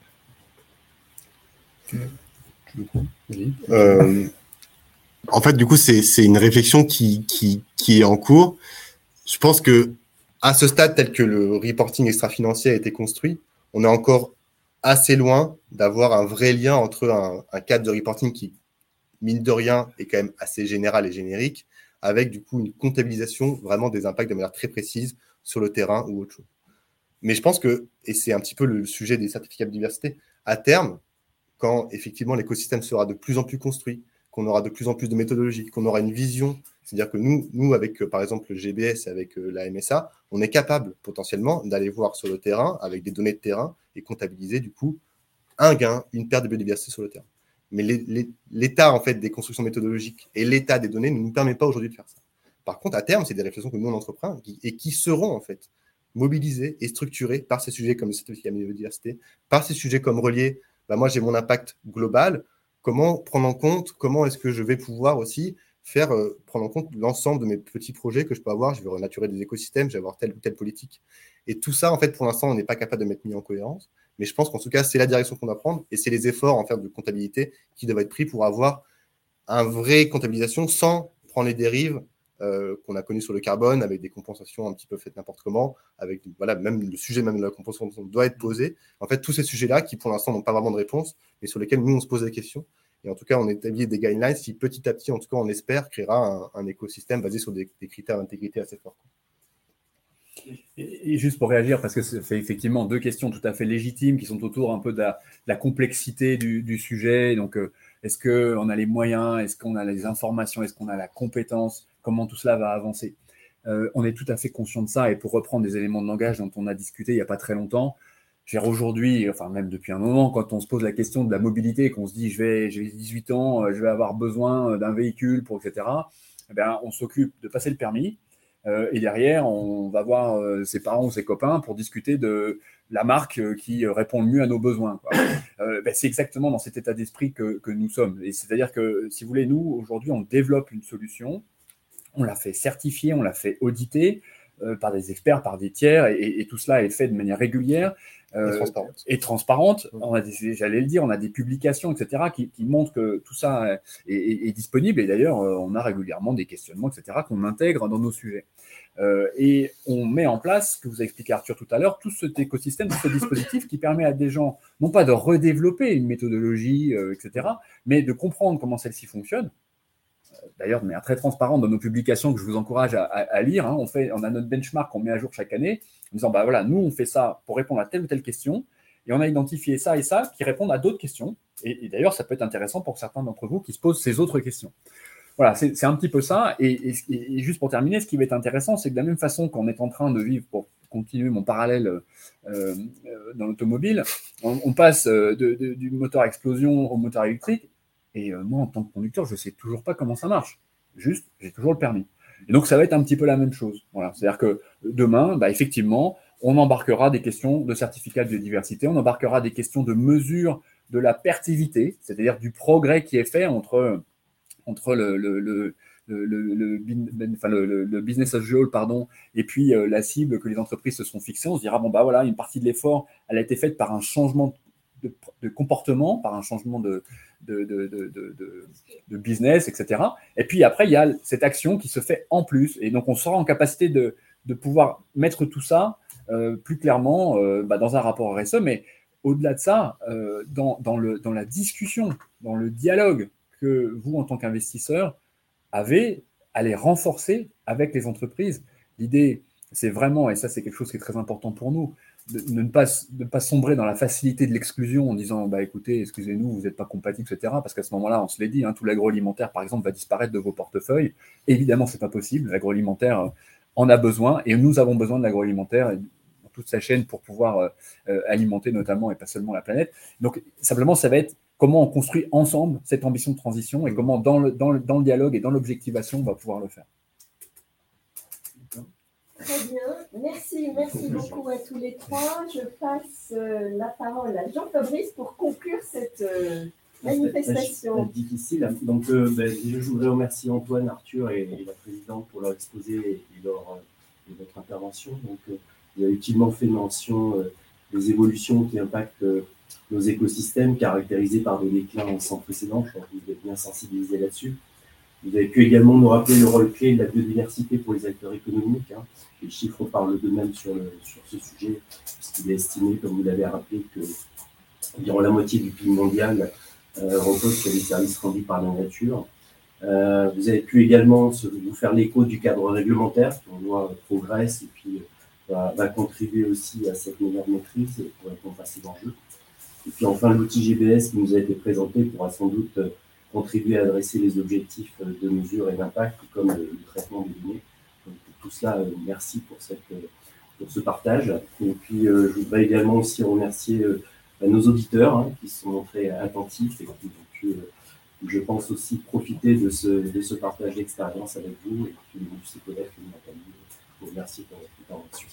Euh, en fait, du coup, c'est une réflexion qui, qui, qui, est en cours. Je pense que à ce stade tel que le reporting extra-financier a été construit, on est encore assez loin d'avoir un vrai lien entre un, un, cadre de reporting qui, mine de rien, est quand même assez général et générique, avec du coup une comptabilisation vraiment des impacts de manière très précise sur le terrain ou autre chose. Mais je pense que, et c'est un petit peu le sujet des certificats de diversité, à terme, quand effectivement l'écosystème sera de plus en plus construit, qu'on aura de plus en plus de méthodologies, qu'on aura une vision, c'est-à-dire que nous, nous avec euh, par exemple le GBS et avec euh, la MSA, on est capable potentiellement d'aller voir sur le terrain avec des données de terrain et comptabiliser du coup un gain, une perte de biodiversité sur le terrain. Mais l'état en fait des constructions méthodologiques et l'état des données ne nous permet pas aujourd'hui de faire ça. Par contre, à terme, c'est des réflexions que nous on entreprend et qui seront en fait mobilisé et structuré par ces sujets comme de biodiversité, par ces sujets comme reliés. Bah moi, j'ai mon impact global. Comment prendre en compte, comment est-ce que je vais pouvoir aussi faire euh, prendre en compte l'ensemble de mes petits projets que je peux avoir? Je vais renaturer des écosystèmes, je vais avoir telle ou telle politique. Et tout ça, en fait, pour l'instant, on n'est pas capable de mettre mis en cohérence. Mais je pense qu'en tout cas, c'est la direction qu'on doit prendre et c'est les efforts en fait de comptabilité qui doivent être pris pour avoir un vrai comptabilisation sans prendre les dérives qu'on a connu sur le carbone, avec des compensations un petit peu faites n'importe comment, avec voilà, même le sujet même de la compensation doit être posé. En fait, tous ces sujets-là, qui pour l'instant n'ont pas vraiment de réponse, mais sur lesquels nous, on se pose des questions. Et en tout cas, on établit des guidelines qui, petit à petit, en tout cas, on espère, créera un, écosystème basé sur des, critères d'intégrité assez forts. Et, juste pour réagir, parce que c'est effectivement deux questions tout à fait légitimes qui sont autour un peu de la, complexité du, sujet. Donc, euh, est-ce qu'on a les moyens? Est-ce qu'on a les informations? Est-ce qu'on a la compétence? Comment tout cela va avancer. Euh, on est tout à fait conscient de ça. Et pour reprendre des éléments de langage dont on a discuté il n'y a pas très longtemps, aujourd'hui, enfin même depuis un moment, quand on se pose la question de la mobilité, qu'on se dit j'ai 18 ans, euh, je vais avoir besoin d'un véhicule pour etc. Eh on s'occupe de passer le permis. Euh, et derrière, on va voir ses parents ou ses copains pour discuter de la marque qui répond le mieux à nos besoins. Ben, c'est exactement dans cet état d'esprit que, que, nous sommes. Et c'est-à-dire que, si vous voulez, nous, aujourd'hui, on développe une solution on l'a fait certifier, on l'a fait auditer euh, par des experts, par des tiers, et, tout cela est fait de manière régulière euh, et transparente. On a j'allais le dire, on a des publications, etc., qui, montrent que tout ça est, disponible. Et d'ailleurs, euh, on a régulièrement des questionnements, etc., qu'on intègre dans nos sujets. et on met en place, ce que vous a expliqué Arthur tout à l'heure, tout cet écosystème, tout ce dispositif qui permet à des gens, non pas de redévelopper une méthodologie, etc., mais de comprendre comment celle-ci fonctionne, d'ailleurs de manière très transparente dans nos publications que je vous encourage à, lire. Hein. On, fait, on a notre benchmark qu'on met à jour chaque année en disant bah voilà, nous on fait ça pour répondre à telle ou telle question et on a identifié ça et ça qui répondent à d'autres questions. Et, d'ailleurs, ça peut être intéressant pour certains d'entre vous qui se posent ces autres questions. Voilà, c'est un petit peu ça. Et, juste pour terminer, ce qui va être intéressant, c'est que de la même façon qu'on est en train de vivre, pour continuer mon parallèle euh, euh, dans l'automobile, on, passe euh, du moteur à explosion au moteur électrique et euh, moi, en tant que conducteur, je ne sais toujours pas comment ça marche. Juste, j'ai toujours le permis. Et donc, ça va être un petit peu la même chose. Voilà. C'est-à-dire que demain, bah, effectivement, on embarquera des questions de certificat de biodiversité, on embarquera des questions de mesure de la pertivité, c'est-à-dire du progrès qui est fait entre, entre le, le, le le, business as usual, pardon, et puis euh, la cible que les entreprises se sont fixées, on se dira, bon, bah voilà, une partie de l'effort, elle a été faite par un changement de, comportement, par un changement de, de, de, business, etc. Et puis après, il y a cette action qui se fait en plus. Et donc, on sera en capacité de, pouvoir mettre tout ça euh, plus clairement euh, bah, dans un rapport RSE. Mais au-delà de ça, euh, dans, le, dans la discussion, dans le dialogue que vous, en tant qu'investisseur, à les renforcer avec les entreprises. L'idée, c'est vraiment, et ça c'est quelque chose qui est très important pour nous, de, ne, pas, de pas sombrer dans la facilité de l'exclusion en disant bah écoutez, excusez-nous, vous n'êtes pas compatible, etc. Parce qu'à ce moment-là, on se l'est dit, hein, tout l'agroalimentaire, par exemple, va disparaître de vos portefeuilles. Évidemment, c'est pas possible. L'agroalimentaire euh, en a besoin et nous avons besoin de l'agroalimentaire dans toute sa chaîne pour pouvoir euh, euh, alimenter notamment et pas seulement la planète. Donc simplement, ça va être comment on construit ensemble cette ambition de transition et comment dans le, dans le, dans le dialogue et dans l'objectivation, on va pouvoir le faire. Très bien. Merci, merci beaucoup à tous les trois. Je passe euh, la parole à Jean-Fabrice pour conclure cette euh, manifestation. C'est difficile. Donc, euh, ben, je voudrais remercier Antoine, Arthur et, la présidente pour leur exposé et, leur, votre intervention. Donc, il a utilement fait mention des évolutions qui impactent nos écosystèmes caractérisés par des déclins sans précédent. Je crois que vous êtes bien sensibilisé là-dessus. Vous avez pu également nous rappeler le rôle clé de la biodiversité pour les acteurs économiques. Hein. Les chiffres parlent d'eux-mêmes sur, ce sujet, puisqu'il est estimé, comme vous l'avez rappelé, que environ la moitié du PIB mondial euh, repose sur les services rendus par la nature. Euh, vous avez pu également vous faire l'écho du cadre réglementaire, qui on voit progresse et puis euh, va, contribuer aussi à cette meilleure maîtrise pour répondre à ces enjeux. Et puis enfin, l'outil GBS qui nous a été présenté pourra sans doute contribuer à adresser les objectifs de mesure et d'impact, comme le, traitement des données. Donc, pour tout cela, euh, merci pour, cette, euh, pour ce partage. Et puis, euh, je voudrais également aussi remercier nos auditeurs hein, qui se sont montrés attentifs et qui ont pu, je pense, aussi profiter de ce, de ce partage d'expérience avec vous et puis qui m'ont Je vous remercie pour votre intervention.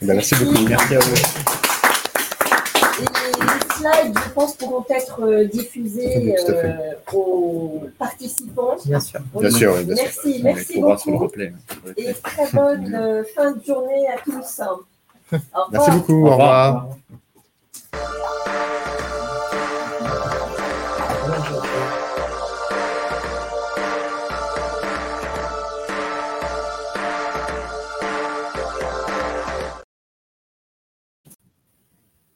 Eh ben, merci beaucoup. Merci à vous. Et les slides, je pense, pourront être euh, diffusés euh, aux participants. Bien sûr. Bien sûr, merci, merci beaucoup. Et très bonne euh, fin de journée à tous. Merci beaucoup. Au revoir.